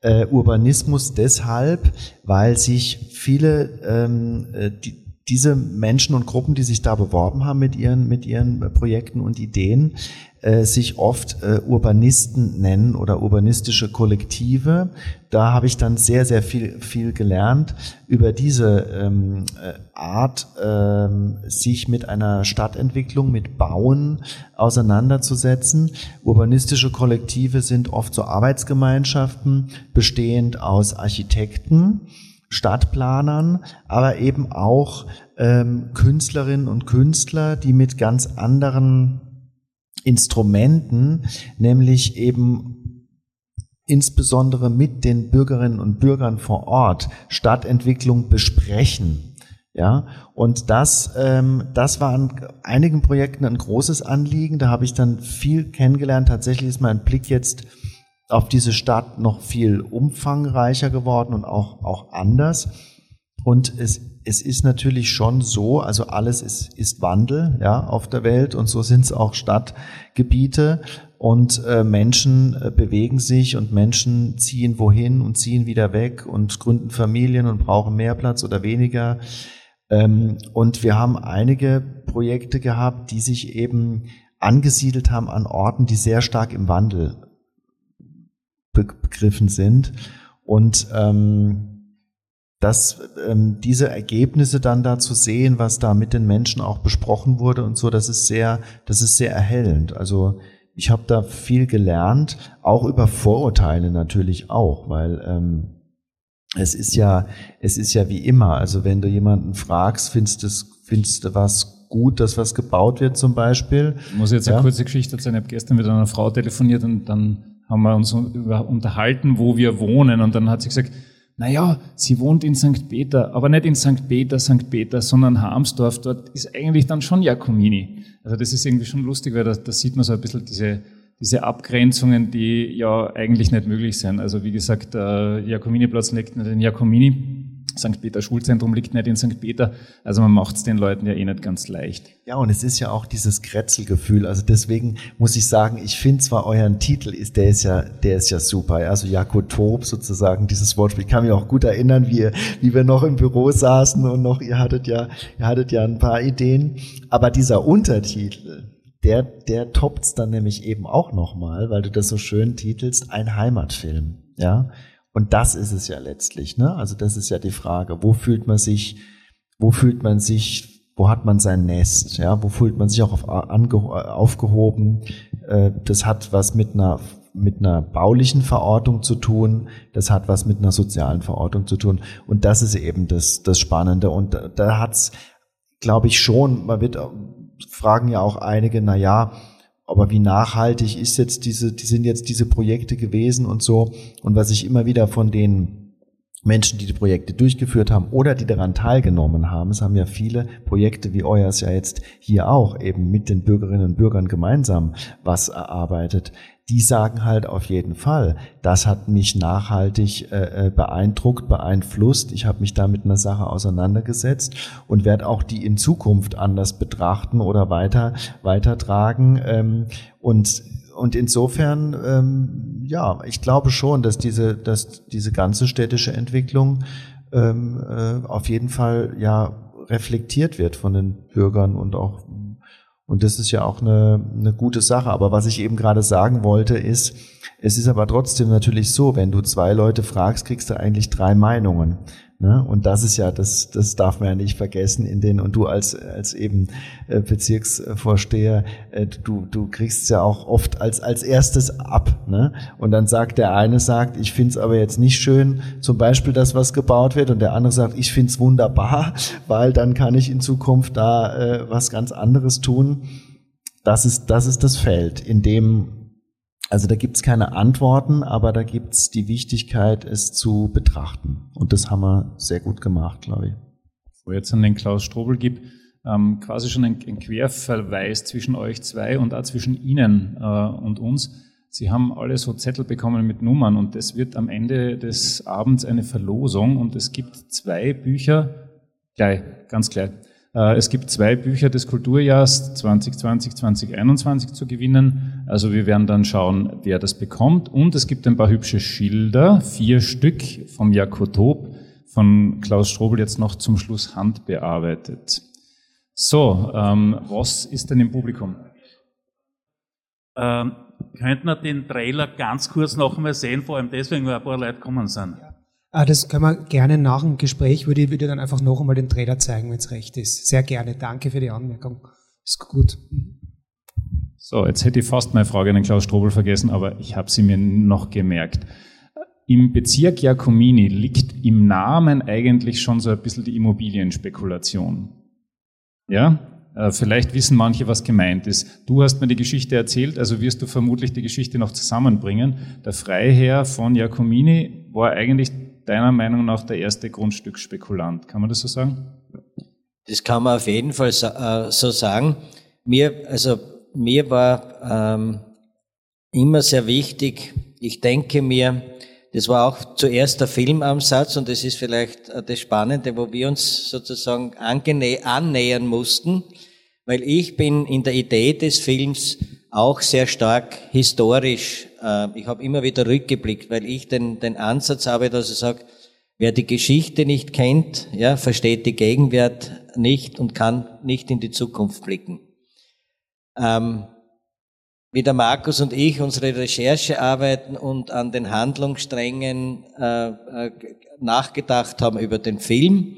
Äh, Urbanismus deshalb, weil sich viele ähm, äh, die, diese Menschen und Gruppen, die sich da beworben haben mit ihren, mit ihren Projekten und Ideen, äh, sich oft äh, Urbanisten nennen oder urbanistische Kollektive. Da habe ich dann sehr, sehr viel, viel gelernt über diese ähm, äh, Art, ähm, sich mit einer Stadtentwicklung, mit Bauen auseinanderzusetzen. Urbanistische Kollektive sind oft so Arbeitsgemeinschaften, bestehend aus Architekten, Stadtplanern, aber eben auch ähm, Künstlerinnen und Künstler, die mit ganz anderen Instrumenten, nämlich eben insbesondere mit den Bürgerinnen und Bürgern vor Ort Stadtentwicklung besprechen. Ja, und das, ähm, das war an einigen Projekten ein großes Anliegen. Da habe ich dann viel kennengelernt. Tatsächlich ist mein Blick jetzt auf diese Stadt noch viel umfangreicher geworden und auch, auch anders. Und es, es ist natürlich schon so, also alles ist, ist Wandel ja, auf der Welt und so sind es auch Stadtgebiete und äh, Menschen äh, bewegen sich und Menschen ziehen wohin und ziehen wieder weg und gründen Familien und brauchen mehr Platz oder weniger. Ähm, und wir haben einige Projekte gehabt, die sich eben angesiedelt haben an Orten, die sehr stark im Wandel begriffen sind. Und ähm, dass ähm, diese Ergebnisse dann da zu sehen, was da mit den Menschen auch besprochen wurde und so, das ist sehr, das ist sehr erhellend. Also ich habe da viel gelernt, auch über Vorurteile natürlich auch, weil ähm, es ist ja, es ist ja wie immer. Also wenn du jemanden fragst, findest du, findest du was gut, dass was gebaut wird zum Beispiel? Ich muss jetzt ja? eine kurze Geschichte erzählen. Ich habe gestern mit einer Frau telefoniert und dann haben wir uns unterhalten, wo wir wohnen und dann hat sie gesagt, naja, sie wohnt in St. Peter, aber nicht in St. Peter, St. Peter, sondern Harmsdorf. Dort ist eigentlich dann schon Jakomini. Also das ist irgendwie schon lustig, weil da, da sieht man so ein bisschen diese, diese Abgrenzungen, die ja eigentlich nicht möglich sind. Also wie gesagt, der Jakomini-Platz liegt nicht in Jakomini, St. Peter Schulzentrum liegt nicht in St. Peter. Also man macht es den Leuten ja eh nicht ganz leicht. Ja, und es ist ja auch dieses Kretzelgefühl. Also deswegen muss ich sagen, ich finde zwar euren Titel ist, der ist ja, der ist ja super. Also Jakotop sozusagen, dieses Wortspiel. Ich kann mich auch gut erinnern, wie, wie wir noch im Büro saßen und noch, ihr hattet ja, ihr hattet ja ein paar Ideen. Aber dieser Untertitel, der, der toppt's dann nämlich eben auch nochmal, weil du das so schön titelst, ein Heimatfilm. Ja. Und das ist es ja letztlich, ne? Also das ist ja die Frage, wo fühlt man sich, wo fühlt man sich, wo hat man sein Nest, ja? Wo fühlt man sich auch auf, ange, aufgehoben? Äh, das hat was mit einer mit einer baulichen Verortung zu tun, das hat was mit einer sozialen Verortung zu tun. Und das ist eben das, das Spannende. Und da hat's, glaube ich, schon, man wird fragen ja auch einige, na ja, aber wie nachhaltig ist jetzt diese, die sind jetzt diese Projekte gewesen und so. Und was ich immer wieder von den Menschen, die die Projekte durchgeführt haben oder die daran teilgenommen haben. Es haben ja viele Projekte wie euers ja jetzt hier auch eben mit den Bürgerinnen und Bürgern gemeinsam was erarbeitet. Die sagen halt auf jeden Fall, das hat mich nachhaltig äh, äh beeindruckt, beeinflusst. Ich habe mich da mit einer Sache auseinandergesetzt und werde auch die in Zukunft anders betrachten oder weiter weitertragen. Ähm, und und insofern, ähm, ja, ich glaube schon, dass diese, dass diese ganze städtische Entwicklung ähm, äh, auf jeden Fall ja reflektiert wird von den Bürgern und auch und das ist ja auch eine, eine gute Sache. Aber was ich eben gerade sagen wollte, ist, es ist aber trotzdem natürlich so, wenn du zwei Leute fragst, kriegst du eigentlich drei Meinungen. Ne? Und das ist ja, das, das darf man ja nicht vergessen in den, und du als, als eben äh, Bezirksvorsteher, äh, du, du kriegst es ja auch oft als, als erstes ab. Ne? Und dann sagt der eine, sagt, ich find's aber jetzt nicht schön, zum Beispiel das, was gebaut wird, und der andere sagt, ich find's wunderbar, weil dann kann ich in Zukunft da äh, was ganz anderes tun. Das ist, das ist das Feld, in dem also da gibt's keine Antworten, aber da gibt's die Wichtigkeit, es zu betrachten. Und das haben wir sehr gut gemacht, glaube ich. Bevor jetzt an den Klaus Strobel gibt, ähm, quasi schon ein, ein, Querverweis zwischen euch zwei und auch zwischen Ihnen äh, und uns. Sie haben alle so Zettel bekommen mit Nummern und es wird am Ende des Abends eine Verlosung und es gibt zwei Bücher, gleich, ganz gleich, äh, es gibt zwei Bücher des Kulturjahrs 2020, 2021 zu gewinnen. Also wir werden dann schauen, wer das bekommt. Und es gibt ein paar hübsche Schilder, vier Stück vom Jakotop, von Klaus Strobel jetzt noch zum Schluss handbearbeitet. So, ähm, was ist denn im Publikum? Ähm, könnten wir den Trailer ganz kurz noch einmal sehen, vor allem deswegen, weil ein paar Leute kommen sind. Ja. Ah, das können wir gerne nach dem Gespräch, würde ich würde dann einfach noch einmal den Trailer zeigen, wenn es recht ist. Sehr gerne. Danke für die Anmerkung. Ist gut. So, jetzt hätte ich fast meine Frage an den Klaus Strobel vergessen, aber ich habe sie mir noch gemerkt. Im Bezirk Jacomini liegt im Namen eigentlich schon so ein bisschen die Immobilienspekulation. Ja? Äh, vielleicht wissen manche, was gemeint ist. Du hast mir die Geschichte erzählt, also wirst du vermutlich die Geschichte noch zusammenbringen. Der Freiherr von Jacomini war eigentlich deiner Meinung nach der erste Grundstücksspekulant. Kann man das so sagen? Das kann man auf jeden Fall äh, so sagen. Mir, also mir war ähm, immer sehr wichtig. Ich denke mir, das war auch zuerst der Filmansatz und das ist vielleicht äh, das Spannende, wo wir uns sozusagen annähern mussten, weil ich bin in der Idee des Films auch sehr stark historisch. Äh, ich habe immer wieder rückgeblickt, weil ich den, den Ansatz habe, dass ich sage, wer die Geschichte nicht kennt, ja, versteht die Gegenwart nicht und kann nicht in die Zukunft blicken. Ähm, wie der Markus und ich unsere Recherche arbeiten und an den Handlungssträngen äh, äh, nachgedacht haben über den Film.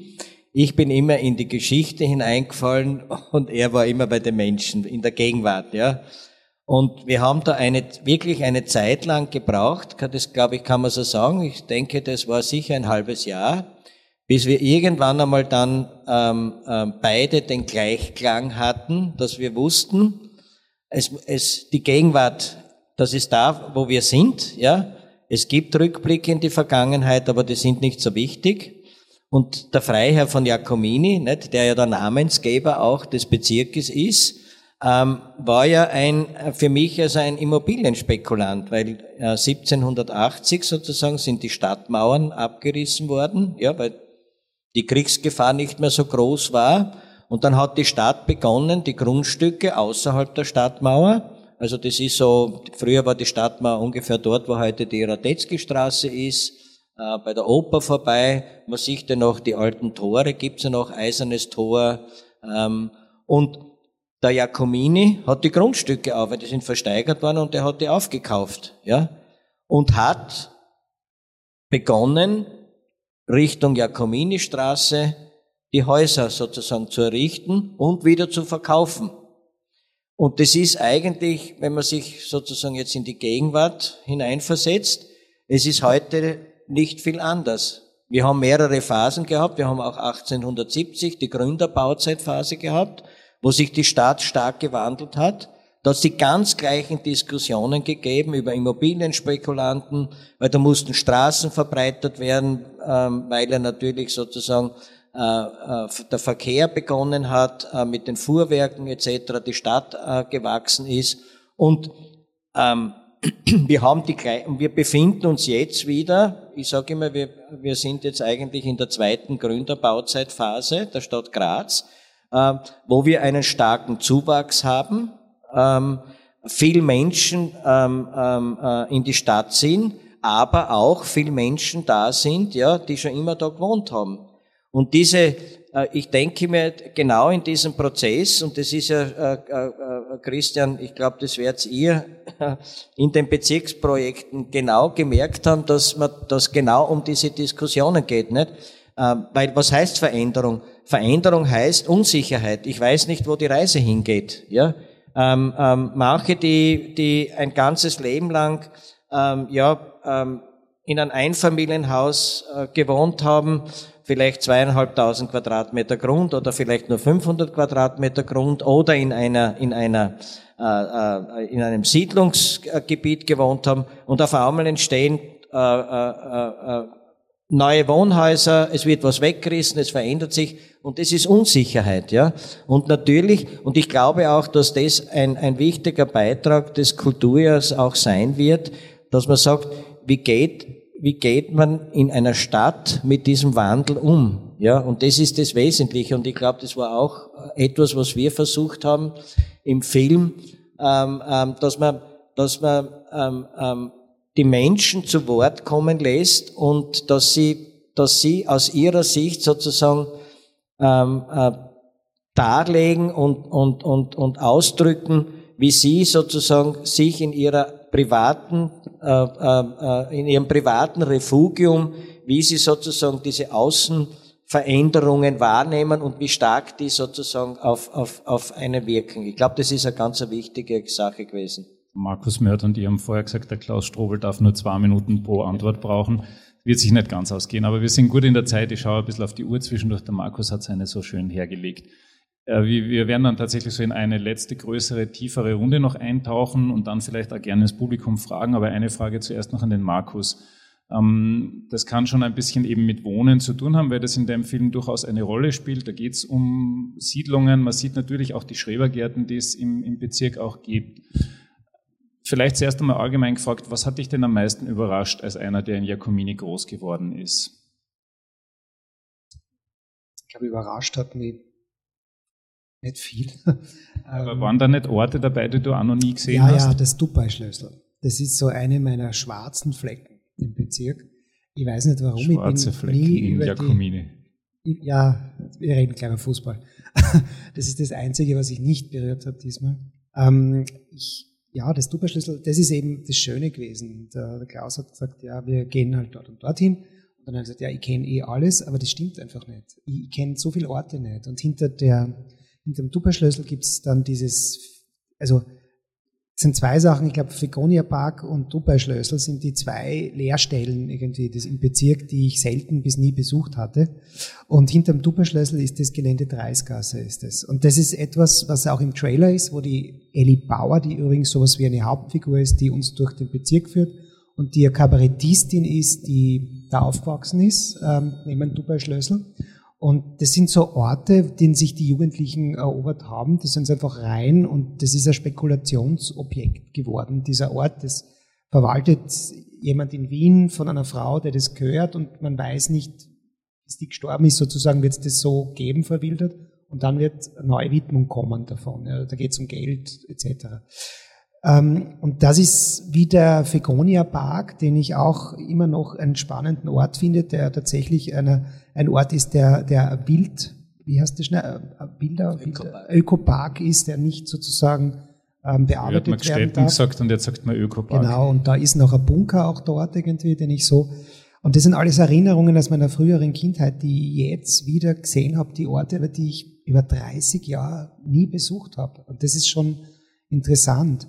Ich bin immer in die Geschichte hineingefallen und er war immer bei den Menschen, in der Gegenwart, ja. Und wir haben da eine, wirklich eine Zeit lang gebraucht, das glaube ich, kann man so sagen. Ich denke, das war sicher ein halbes Jahr, bis wir irgendwann einmal dann ähm, ähm, beide den Gleichklang hatten, dass wir wussten, es, es, die Gegenwart, das ist da, wo wir sind, ja. Es gibt Rückblicke in die Vergangenheit, aber die sind nicht so wichtig. Und der Freiherr von Jacomini, nicht, der ja der Namensgeber auch des Bezirkes ist, ähm, war ja ein, für mich also ein Immobilienspekulant, weil äh, 1780 sozusagen sind die Stadtmauern abgerissen worden, ja, weil die Kriegsgefahr nicht mehr so groß war. Und dann hat die Stadt begonnen, die Grundstücke außerhalb der Stadtmauer, also das ist so, früher war die Stadtmauer ungefähr dort, wo heute die Radetzky-Straße ist, äh, bei der Oper vorbei. Man sieht ja noch die alten Tore, gibt's ja noch Eisernes Tor. Ähm, und der Jacomini hat die Grundstücke auf, die sind versteigert worden und er hat die aufgekauft, ja, und hat begonnen, Richtung Jacomini-Straße die Häuser sozusagen zu errichten und wieder zu verkaufen. Und das ist eigentlich, wenn man sich sozusagen jetzt in die Gegenwart hineinversetzt, es ist heute nicht viel anders. Wir haben mehrere Phasen gehabt. Wir haben auch 1870 die Gründerbauzeitphase gehabt wo sich die Stadt stark gewandelt hat. Da hat die ganz gleichen Diskussionen gegeben über Immobilienspekulanten, weil da mussten Straßen verbreitert werden, ähm, weil er natürlich sozusagen der Verkehr begonnen hat, äh, mit den Fuhrwerken etc., die Stadt gewachsen ist. Und ähm, wir haben die wir befinden uns jetzt wieder, ich sage immer, wir, wir sind jetzt eigentlich in der zweiten Gründerbauzeitphase der Stadt Graz, äh, wo wir einen starken Zuwachs haben, ähm, viel Menschen ähm, ähm, äh, in die Stadt sind, aber auch viel Menschen da sind, ja, die schon immer da gewohnt haben. Und diese äh, ich denke mir genau in diesem Prozess, und das ist ja, äh, äh, Christian, ich glaube, das werdet ihr in den Bezirksprojekten genau gemerkt haben, dass man das genau um diese Diskussionen geht, nicht? Weil was heißt Veränderung? Veränderung heißt Unsicherheit. Ich weiß nicht, wo die Reise hingeht. Ja, ähm, ähm, manche, die die ein ganzes Leben lang ähm, ja ähm, in einem Einfamilienhaus äh, gewohnt haben, vielleicht zweieinhalbtausend Quadratmeter Grund oder vielleicht nur 500 Quadratmeter Grund oder in einer, in einer, äh, äh, in einem Siedlungsgebiet gewohnt haben und auf einmal entstehen äh, äh, äh, neue Wohnhäuser, es wird was weggerissen, es verändert sich und das ist Unsicherheit, ja. Und natürlich, und ich glaube auch, dass das ein, ein wichtiger Beitrag des Kulturjahrs auch sein wird, dass man sagt, wie geht wie geht man in einer Stadt mit diesem Wandel um? Ja, und das ist das Wesentliche. Und ich glaube, das war auch etwas, was wir versucht haben im Film, ähm, ähm, dass man, dass man ähm, ähm, die Menschen zu Wort kommen lässt und dass sie, dass sie aus ihrer Sicht sozusagen ähm, äh, darlegen und, und, und, und ausdrücken, wie sie sozusagen sich in ihrer privaten, äh, äh, in ihrem privaten Refugium, wie sie sozusagen diese Außenveränderungen wahrnehmen und wie stark die sozusagen auf, auf, auf eine wirken. Ich glaube, das ist eine ganz wichtige Sache gewesen. Markus Mörd und ihr haben vorher gesagt, der Klaus Strobel darf nur zwei Minuten pro Antwort brauchen. Wird sich nicht ganz ausgehen, aber wir sind gut in der Zeit. Ich schaue ein bisschen auf die Uhr zwischendurch. Der Markus hat seine so schön hergelegt. Äh, wir werden dann tatsächlich so in eine letzte größere, tiefere Runde noch eintauchen und dann vielleicht auch gerne ins Publikum fragen. Aber eine Frage zuerst noch an den Markus. Ähm, das kann schon ein bisschen eben mit Wohnen zu tun haben, weil das in dem Film durchaus eine Rolle spielt. Da geht es um Siedlungen. Man sieht natürlich auch die Schrebergärten, die es im, im Bezirk auch gibt. Vielleicht zuerst einmal allgemein gefragt, was hat dich denn am meisten überrascht als einer, der in Jakomini groß geworden ist? Ich glaube, überrascht hat mich nicht viel. Aber ähm, waren da nicht Orte dabei, die du auch noch nie gesehen ja, hast? Ja, ja, das Dubai-Schlössl. Das ist so eine meiner schwarzen Flecken im Bezirk. Ich weiß nicht warum. Schwarze ich bin Flecken nie in Jakomini. Ja, wir reden gleich über Fußball. das ist das Einzige, was ich nicht berührt habe diesmal. Ähm, ich, ja, das Dubai-Schlüssel, das ist eben das Schöne gewesen. Der, der Klaus hat gesagt, ja, wir gehen halt dort und dorthin. Und dann hat er gesagt, ja, ich kenne eh alles, aber das stimmt einfach nicht. Ich, ich kenne so viele Orte nicht. Und hinter der hinter dem Tupperschlüssel gibt es dann dieses, also es sind zwei Sachen, ich glaube, Fegonia Park und Dubai-Schlössl sind die zwei Lehrstellen irgendwie das im Bezirk, die ich selten bis nie besucht hatte. Und hinterm Dubai-Schlössl ist das Gelände Dreisgasse ist es. Und das ist etwas, was auch im Trailer ist, wo die Ellie Bauer, die übrigens sowas wie eine Hauptfigur ist, die uns durch den Bezirk führt und die eine Kabarettistin ist, die da aufgewachsen ist, ähm, neben Dubai-Schlössl. Und das sind so Orte, denen sich die Jugendlichen erobert haben. Das sind einfach rein und das ist ein Spekulationsobjekt geworden. Dieser Ort, das verwaltet jemand in Wien von einer Frau, der das gehört und man weiß nicht, bis die gestorben ist, sozusagen wird es das so geben, verwildert. Und dann wird eine neue Widmung kommen davon. Ja, da geht es um Geld etc. Ähm, und das ist wie der Fegonia Park, den ich auch immer noch einen spannenden Ort finde, der tatsächlich eine, ein Ort ist, der, der wild, wie heißt das schnell, Bilder, Ökopark. Ökopark ist, der nicht sozusagen ähm, bearbeitet wird. Man werden darf. gesagt und jetzt sagt man Ökopark. Genau, und da ist noch ein Bunker auch dort irgendwie, den ich so, und das sind alles Erinnerungen aus meiner früheren Kindheit, die ich jetzt wieder gesehen habe, die Orte, die ich über 30 Jahre nie besucht habe. Und das ist schon interessant.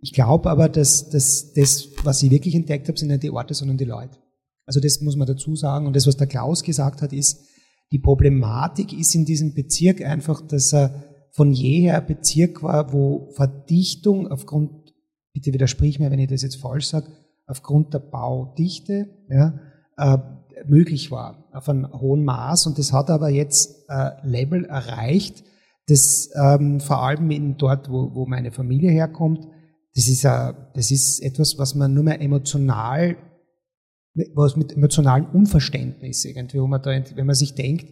Ich glaube aber, dass, dass das, was ich wirklich entdeckt habe, sind nicht die Orte, sondern die Leute. Also das muss man dazu sagen. Und das, was der Klaus gesagt hat, ist, die Problematik ist in diesem Bezirk einfach, dass er von jeher ein Bezirk war, wo Verdichtung aufgrund, bitte widersprich mir, wenn ich das jetzt falsch sage, aufgrund der Baudichte ja, äh, möglich war, auf einem hohen Maß. Und das hat aber jetzt ein Level erreicht, das ähm, vor allem in dort, wo, wo meine Familie herkommt, das ist, das ist etwas, was man nur mehr emotional, was mit emotionalem Unverständnis irgendwie, wo man da, wenn man sich denkt,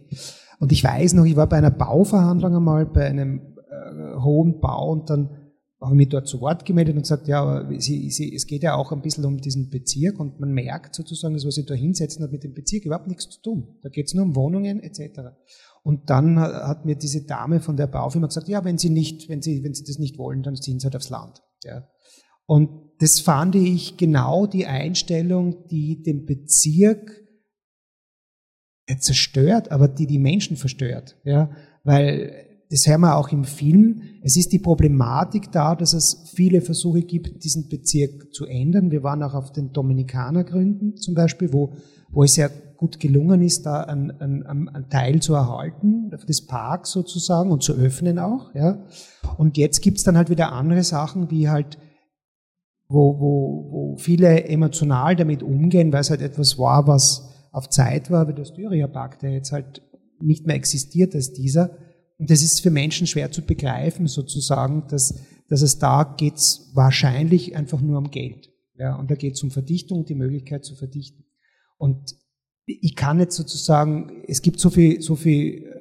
und ich weiß noch, ich war bei einer Bauverhandlung einmal, bei einem äh, hohen Bau und dann habe ich mich dort zu Wort gemeldet und gesagt, ja, aber sie, sie, es geht ja auch ein bisschen um diesen Bezirk und man merkt sozusagen, dass was sie da hinsetzen, hat mit dem Bezirk überhaupt nichts zu tun. Da geht es nur um Wohnungen etc. Und dann hat mir diese Dame von der Baufirma gesagt, ja, wenn Sie nicht, wenn Sie, wenn Sie das nicht wollen, dann ziehen Sie halt aufs Land. Ja. Und das fand ich genau die Einstellung, die den Bezirk zerstört, aber die die Menschen verstört. Ja. Weil das hören wir auch im Film. Es ist die Problematik da, dass es viele Versuche gibt, diesen Bezirk zu ändern. Wir waren auch auf den Dominikanergründen zum Beispiel, wo, wo es ja gut gelungen ist, da einen, einen, einen Teil zu erhalten, des Parks sozusagen und zu öffnen auch. Ja. Und jetzt gibt's dann halt wieder andere Sachen, wie halt, wo, wo, wo viele emotional damit umgehen, weil es halt etwas war, was auf Zeit war, wie der Styria Park, der jetzt halt nicht mehr existiert als dieser. Und das ist für Menschen schwer zu begreifen, sozusagen, dass, dass es da geht's wahrscheinlich einfach nur um Geld. Ja, und da geht's um Verdichtung, die Möglichkeit zu verdichten. Und ich kann jetzt sozusagen, es gibt so viel, so viel, äh,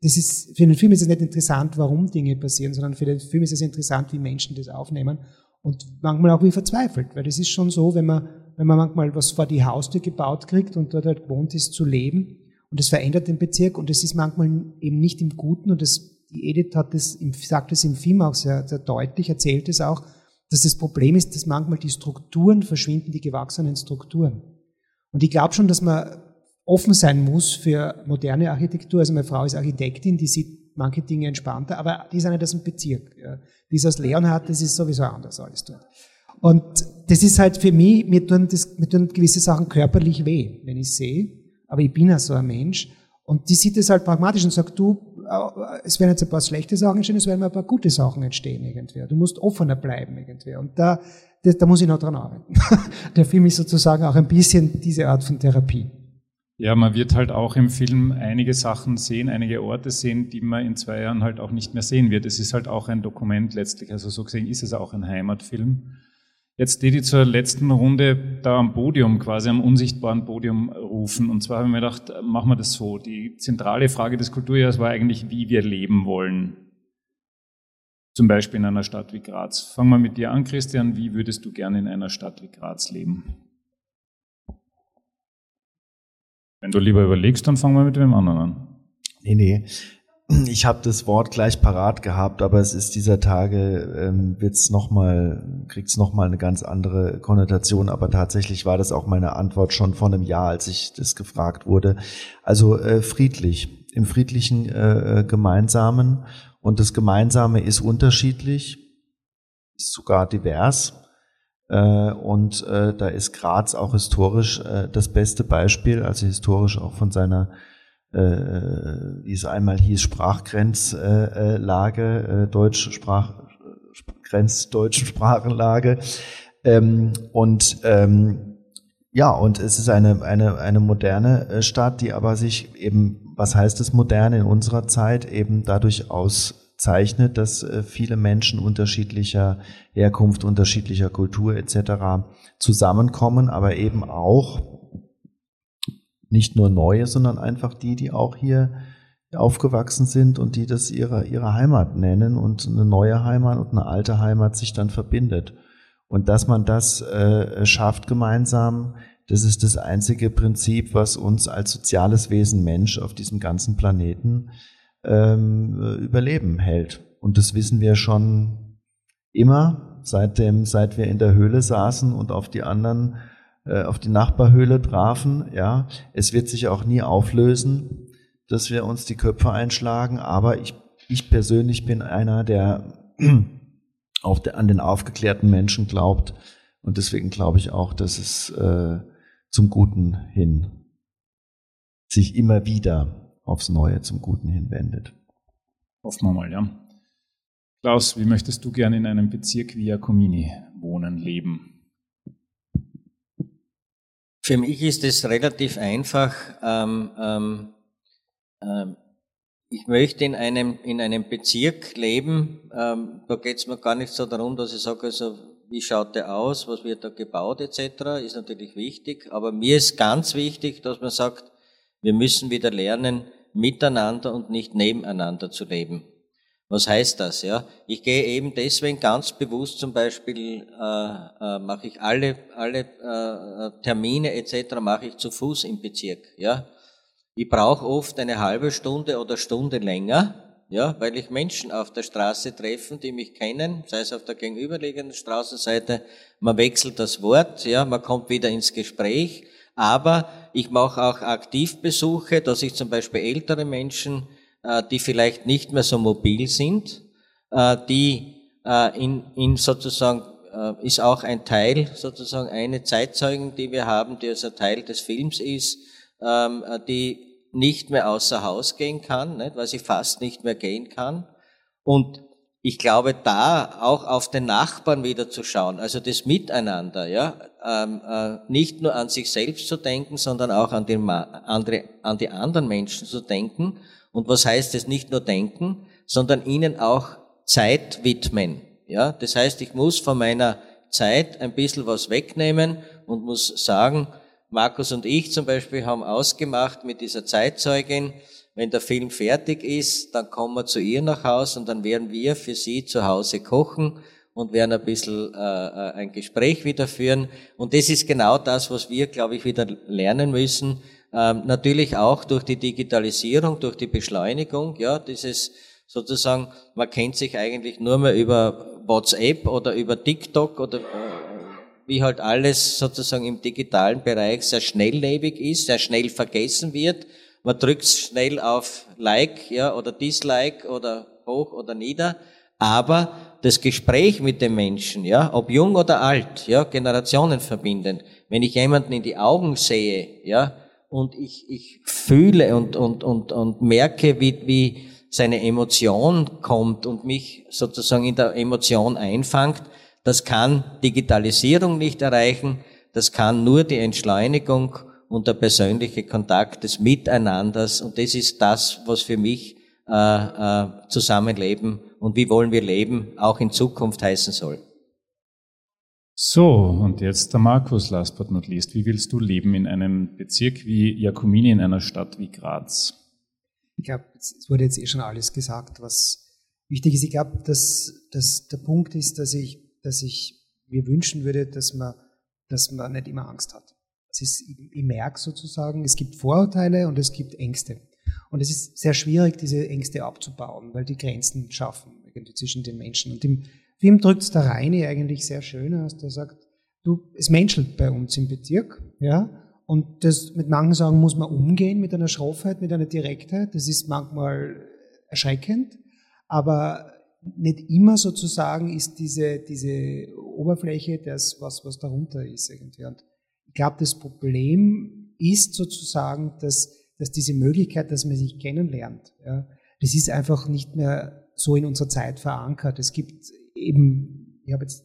das ist, für den Film ist es nicht interessant, warum Dinge passieren, sondern für den Film ist es interessant, wie Menschen das aufnehmen und manchmal auch wie verzweifelt, weil das ist schon so, wenn man, wenn man manchmal was vor die Haustür gebaut kriegt und dort halt gewohnt ist zu leben und es verändert den Bezirk und es ist manchmal eben nicht im Guten und das, die Edith hat das, sagt es im Film auch sehr, sehr deutlich, erzählt es auch, dass das Problem ist, dass manchmal die Strukturen verschwinden, die gewachsenen Strukturen. Und ich glaube schon, dass man offen sein muss für moderne Architektur. Also meine Frau ist Architektin, die sieht manche Dinge entspannter, aber die ist auch nicht aus dem Bezirk. Ja. Die ist aus Leonhard, das ist sowieso anders alles dort. Und das ist halt für mich, mir tun, das, mir tun gewisse Sachen körperlich weh, wenn ich sehe, aber ich bin ja so ein Mensch. Und die sieht es halt pragmatisch und sagt, du, äh, es werden jetzt ein paar schlechte Sachen entstehen, es werden ein paar gute Sachen entstehen irgendwie. Du musst offener bleiben irgendwie. Und da, da, da muss ich noch dran arbeiten. Der Film ist sozusagen auch ein bisschen diese Art von Therapie. Ja, man wird halt auch im Film einige Sachen sehen, einige Orte sehen, die man in zwei Jahren halt auch nicht mehr sehen wird. Es ist halt auch ein Dokument letztlich. Also so gesehen ist es auch ein Heimatfilm. Jetzt die, die zur letzten Runde da am Podium, quasi am unsichtbaren Podium rufen. Und zwar haben wir gedacht, machen wir das so. Die zentrale Frage des Kulturjahres war eigentlich, wie wir leben wollen. Zum Beispiel in einer Stadt wie Graz. Fangen wir mit dir an, Christian. Wie würdest du gerne in einer Stadt wie Graz leben? Wenn du lieber überlegst, dann fangen wir mit dem anderen an. Nee, nee. Ich habe das Wort gleich parat gehabt, aber es ist dieser Tage, ähm, wird's noch mal, kriegt's noch mal eine ganz andere Konnotation. Aber tatsächlich war das auch meine Antwort schon vor einem Jahr, als ich das gefragt wurde. Also äh, friedlich, im friedlichen äh, äh Gemeinsamen. Und das Gemeinsame ist unterschiedlich, ist sogar divers. Äh, und äh, da ist Graz auch historisch äh, das beste Beispiel, also historisch auch von seiner, wie es einmal hieß, Sprachgrenzlage, Deutsch Sprach, Grenzdeutschen Sprachenlage. Ähm, und ähm, ja, und es ist eine, eine, eine moderne Stadt, die aber sich eben, was heißt es moderne in unserer Zeit, eben dadurch aus zeichnet, dass äh, viele Menschen unterschiedlicher Herkunft, unterschiedlicher Kultur etc. zusammenkommen, aber eben auch nicht nur neue, sondern einfach die, die auch hier aufgewachsen sind und die das ihre, ihre Heimat nennen und eine neue Heimat und eine alte Heimat sich dann verbindet. Und dass man das äh, schafft gemeinsam, das ist das einzige Prinzip, was uns als soziales Wesen Mensch auf diesem ganzen Planeten ähm, Überleben hält. Und das wissen wir schon immer, seitdem, seit wir in der Höhle saßen und auf die anderen, äh, auf die Nachbarhöhle trafen. Ja, es wird sich auch nie auflösen, dass wir uns die Köpfe einschlagen. Aber ich, ich persönlich bin einer, der auf der, an den aufgeklärten Menschen glaubt. Und deswegen glaube ich auch, dass es äh, zum Guten hin sich immer wieder aufs Neue zum Guten hinwendet. Hoffen wir mal, ja. Klaus, wie möchtest du gerne in einem Bezirk wie Jacomini wohnen, leben? Für mich ist es relativ einfach. Ähm, ähm, ähm, ich möchte in einem, in einem Bezirk leben. Ähm, da geht es mir gar nicht so darum, dass ich sage, also, wie schaut der aus, was wird da gebaut etc. ist natürlich wichtig. Aber mir ist ganz wichtig, dass man sagt, wir müssen wieder lernen, miteinander und nicht nebeneinander zu leben. Was heißt das? Ja, ich gehe eben deswegen ganz bewusst zum Beispiel äh, äh, mache ich alle alle äh, Termine etc. mache ich zu Fuß im Bezirk. Ja, ich brauche oft eine halbe Stunde oder Stunde länger. Ja, weil ich Menschen auf der Straße treffen, die mich kennen, sei es auf der gegenüberliegenden Straßenseite. Man wechselt das Wort, ja, man kommt wieder ins Gespräch. Aber ich mache auch Aktivbesuche, dass ich zum Beispiel ältere Menschen äh, die vielleicht nicht mehr so mobil sind, äh, die äh, in, in sozusagen ist auch ein Teil, sozusagen eine Zeitzeugen, die wir haben, die also Teil des Films ist, ähm, die nicht mehr außer Haus gehen kann, weil sie fast nicht mehr gehen kann. Und ich glaube, da auch auf den Nachbarn wieder zu schauen, also das Miteinander, ja, ähm, äh, nicht nur an sich selbst zu denken, sondern auch an, den, andere, an die anderen Menschen zu denken und was heißt es nicht nur denken, sondern ihnen auch Zeit widmen. Ja, das heißt, ich muss von meiner Zeit ein bisschen was wegnehmen und muss sagen, Markus und ich zum Beispiel haben ausgemacht mit dieser Zeitzeugin, wenn der Film fertig ist, dann kommen wir zu ihr nach Hause und dann werden wir für sie zu Hause kochen und werden ein bisschen äh, äh ein Gespräch wieder führen. Und das ist genau das, was wir, glaube ich, wieder lernen müssen, ähm, natürlich auch durch die Digitalisierung, durch die Beschleunigung, ja, dieses sozusagen, man kennt sich eigentlich nur mehr über WhatsApp oder über TikTok oder äh, wie halt alles sozusagen im digitalen Bereich sehr schnelllebig ist, sehr schnell vergessen wird. Man drückt schnell auf Like, ja, oder Dislike oder hoch oder nieder. Aber das Gespräch mit dem Menschen, ja, ob jung oder alt, ja, Generationen verbinden. Wenn ich jemanden in die Augen sehe, ja, und ich, ich fühle und, und, und, und merke, wie, wie seine Emotion kommt und mich sozusagen in der Emotion einfangt, das kann Digitalisierung nicht erreichen, das kann nur die Entschleunigung und der persönliche Kontakt des Miteinanders und das ist das, was für mich äh, äh, Zusammenleben und wie wollen wir leben auch in Zukunft heißen soll. So, und jetzt der Markus, last but not least. Wie willst du leben in einem Bezirk wie Jakomini, in einer Stadt wie Graz? Ich glaube, es wurde jetzt eh schon alles gesagt, was wichtig ist. Ich glaube, dass, dass der Punkt ist, dass ich, dass ich mir wünschen würde, dass man, dass man nicht immer Angst hat. Ist, ich, ich merke sozusagen, es gibt Vorurteile und es gibt Ängste. Und es ist sehr schwierig, diese Ängste abzubauen, weil die Grenzen schaffen irgendwie zwischen den Menschen. Und im, Film drückt es der Reine eigentlich sehr schön aus, der sagt, du, es menschelt bei uns im Bezirk, ja, und das mit manchen Sagen muss man umgehen, mit einer Schroffheit, mit einer Direktheit, das ist manchmal erschreckend, aber nicht immer sozusagen ist diese, diese Oberfläche das, was, was darunter ist irgendwie. Und ich glaube, das Problem ist sozusagen, dass, dass diese Möglichkeit, dass man sich kennenlernt, ja, das ist einfach nicht mehr so in unserer Zeit verankert. Es gibt eben, ich habe jetzt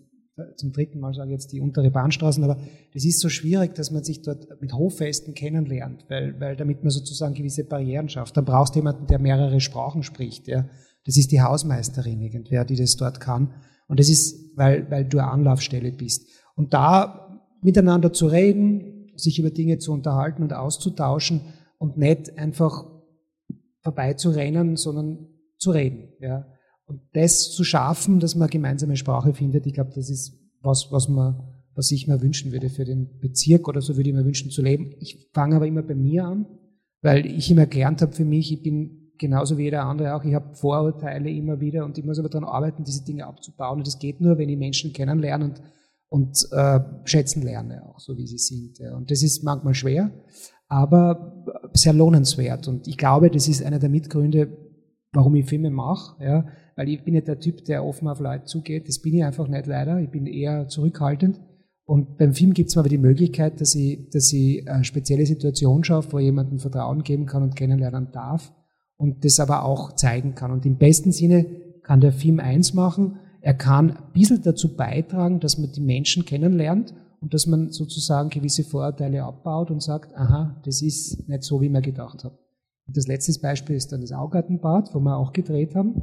zum dritten Mal sage ich jetzt die untere Bahnstraßen, aber das ist so schwierig, dass man sich dort mit Hoffesten kennenlernt, weil, weil damit man sozusagen gewisse Barrieren schafft. Dann brauchst du jemanden, der mehrere Sprachen spricht. Ja. Das ist die Hausmeisterin irgendwer, die das dort kann. Und das ist, weil, weil du eine Anlaufstelle bist. Und da miteinander zu reden, sich über Dinge zu unterhalten und auszutauschen und nicht einfach vorbeizurennen, sondern zu reden. Ja. Und das zu schaffen, dass man gemeinsame Sprache findet, ich glaube, das ist was, was man, was ich mir wünschen würde für den Bezirk oder so würde ich mir wünschen zu leben. Ich fange aber immer bei mir an, weil ich immer gelernt habe für mich, ich bin genauso wie jeder andere auch, ich habe Vorurteile immer wieder und ich muss aber daran arbeiten, diese Dinge abzubauen. Und das geht nur, wenn ich Menschen kennenlerne und, und äh, schätzen lerne, auch so wie sie sind. Ja. Und das ist manchmal schwer, aber sehr lohnenswert. Und ich glaube, das ist einer der Mitgründe, warum ich Filme mache. Ja weil ich bin nicht der Typ, der offen auf Leute zugeht. Das bin ich einfach nicht leider. Ich bin eher zurückhaltend. Und beim Film gibt es mir aber die Möglichkeit, dass ich, dass ich eine spezielle Situation schaffe, wo jemandem Vertrauen geben kann und kennenlernen darf und das aber auch zeigen kann. Und im besten Sinne kann der Film eins machen, er kann ein bisschen dazu beitragen, dass man die Menschen kennenlernt und dass man sozusagen gewisse Vorurteile abbaut und sagt, aha, das ist nicht so, wie man gedacht hat. Und das letzte Beispiel ist dann das Augartenbad, wo wir auch gedreht haben,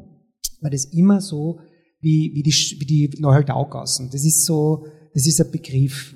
weil das immer so wie, wie die, wie die Neuhalt-Augassen. Das ist so, das ist ein Begriff.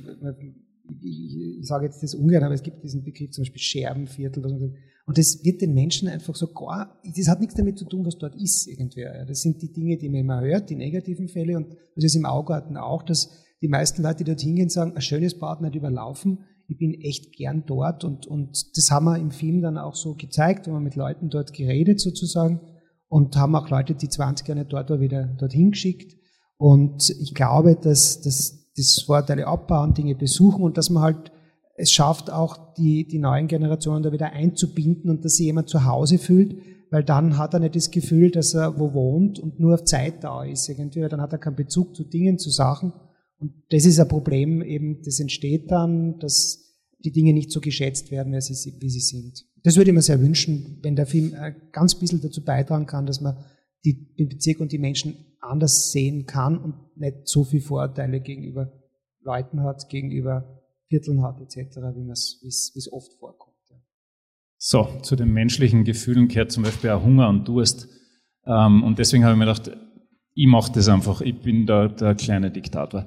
Ich sage jetzt das ungern, aber es gibt diesen Begriff zum Beispiel Scherbenviertel. Und das wird den Menschen einfach so gar, das hat nichts damit zu tun, was dort ist irgendwie. Das sind die Dinge, die man immer hört, die negativen Fälle. Und das ist im Augarten auch, dass die meisten Leute, die dort hingehen, sagen, ein schönes Bad nicht überlaufen. Ich bin echt gern dort. Und, und das haben wir im Film dann auch so gezeigt, wenn wir mit Leuten dort geredet sozusagen. Und haben auch Leute, die 20 Jahre nicht dort war, wieder dorthin geschickt. Und ich glaube, dass, dass das Vorteile abbauen, Dinge besuchen und dass man halt es schafft auch die, die neuen Generationen da wieder einzubinden und dass sich jemand zu Hause fühlt, weil dann hat er nicht das Gefühl, dass er wo wohnt und nur auf Zeit da ist irgendwie, weil dann hat er keinen Bezug zu Dingen, zu Sachen. Und das ist ein Problem eben, das entsteht dann, dass die Dinge nicht so geschätzt werden, wie sie, wie sie sind. Das würde ich mir sehr wünschen, wenn der Film ganz bisschen dazu beitragen kann, dass man die, den Bezirk und die Menschen anders sehen kann und nicht so viel Vorurteile gegenüber Leuten hat, gegenüber Vierteln hat etc., wie es oft vorkommt. Ja. So, zu den menschlichen Gefühlen gehört zum Beispiel auch Hunger und Durst. Ähm, und deswegen habe ich mir gedacht, ich mache das einfach, ich bin da der kleine Diktator.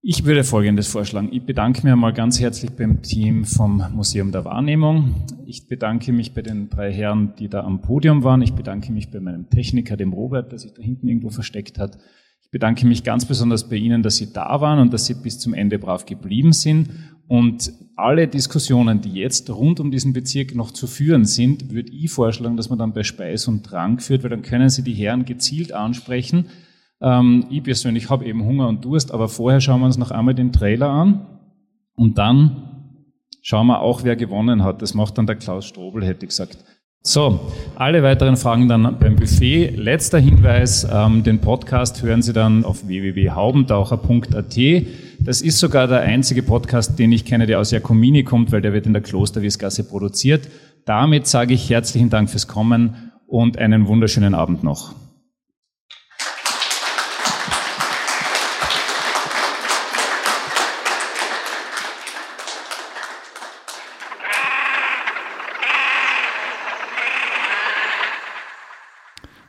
Ich würde Folgendes vorschlagen. Ich bedanke mich einmal ganz herzlich beim Team vom Museum der Wahrnehmung. Ich bedanke mich bei den drei Herren, die da am Podium waren. Ich bedanke mich bei meinem Techniker, dem Robert, der sich da hinten irgendwo versteckt hat bedanke mich ganz besonders bei Ihnen, dass Sie da waren und dass Sie bis zum Ende brav geblieben sind. Und alle Diskussionen, die jetzt rund um diesen Bezirk noch zu führen sind, würde ich vorschlagen, dass man dann bei Speis und Trank führt, weil dann können Sie die Herren gezielt ansprechen. Ähm, ich persönlich habe eben Hunger und Durst, aber vorher schauen wir uns noch einmal den Trailer an und dann schauen wir auch, wer gewonnen hat. Das macht dann der Klaus Strobel, hätte ich gesagt. So, alle weiteren Fragen dann beim Buffet. Letzter Hinweis, ähm, den Podcast hören Sie dann auf www.haubentaucher.at. Das ist sogar der einzige Podcast, den ich kenne, der aus Jakomini kommt, weil der wird in der Klosterwiesgasse produziert. Damit sage ich herzlichen Dank fürs Kommen und einen wunderschönen Abend noch.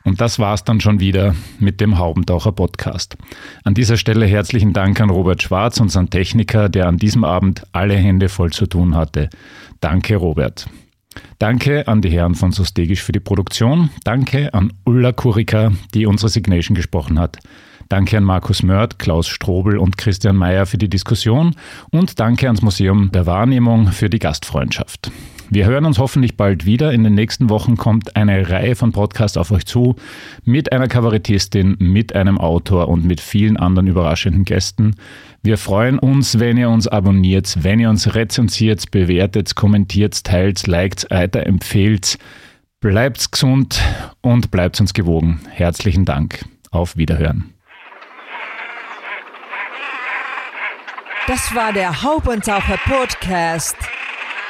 Und das war's dann schon wieder mit dem Haubentaucher Podcast. An dieser Stelle herzlichen Dank an Robert Schwarz, unseren Techniker, der an diesem Abend alle Hände voll zu tun hatte. Danke, Robert. Danke an die Herren von Sostegisch für die Produktion. Danke an Ulla Kurika, die unsere Signation gesprochen hat. Danke an Markus Mörd, Klaus Strobel und Christian Mayer für die Diskussion und danke ans Museum der Wahrnehmung für die Gastfreundschaft. Wir hören uns hoffentlich bald wieder. In den nächsten Wochen kommt eine Reihe von Podcasts auf euch zu mit einer Kabarettistin, mit einem Autor und mit vielen anderen überraschenden Gästen. Wir freuen uns, wenn ihr uns abonniert, wenn ihr uns rezensiert, bewertet, kommentiert, teilt, liked, weiterempfehlt. Bleibt gesund und bleibt uns gewogen. Herzlichen Dank. Auf Wiederhören. Das war der Haupentaucher Podcast.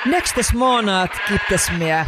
Nächstes Monat gibt es mehr.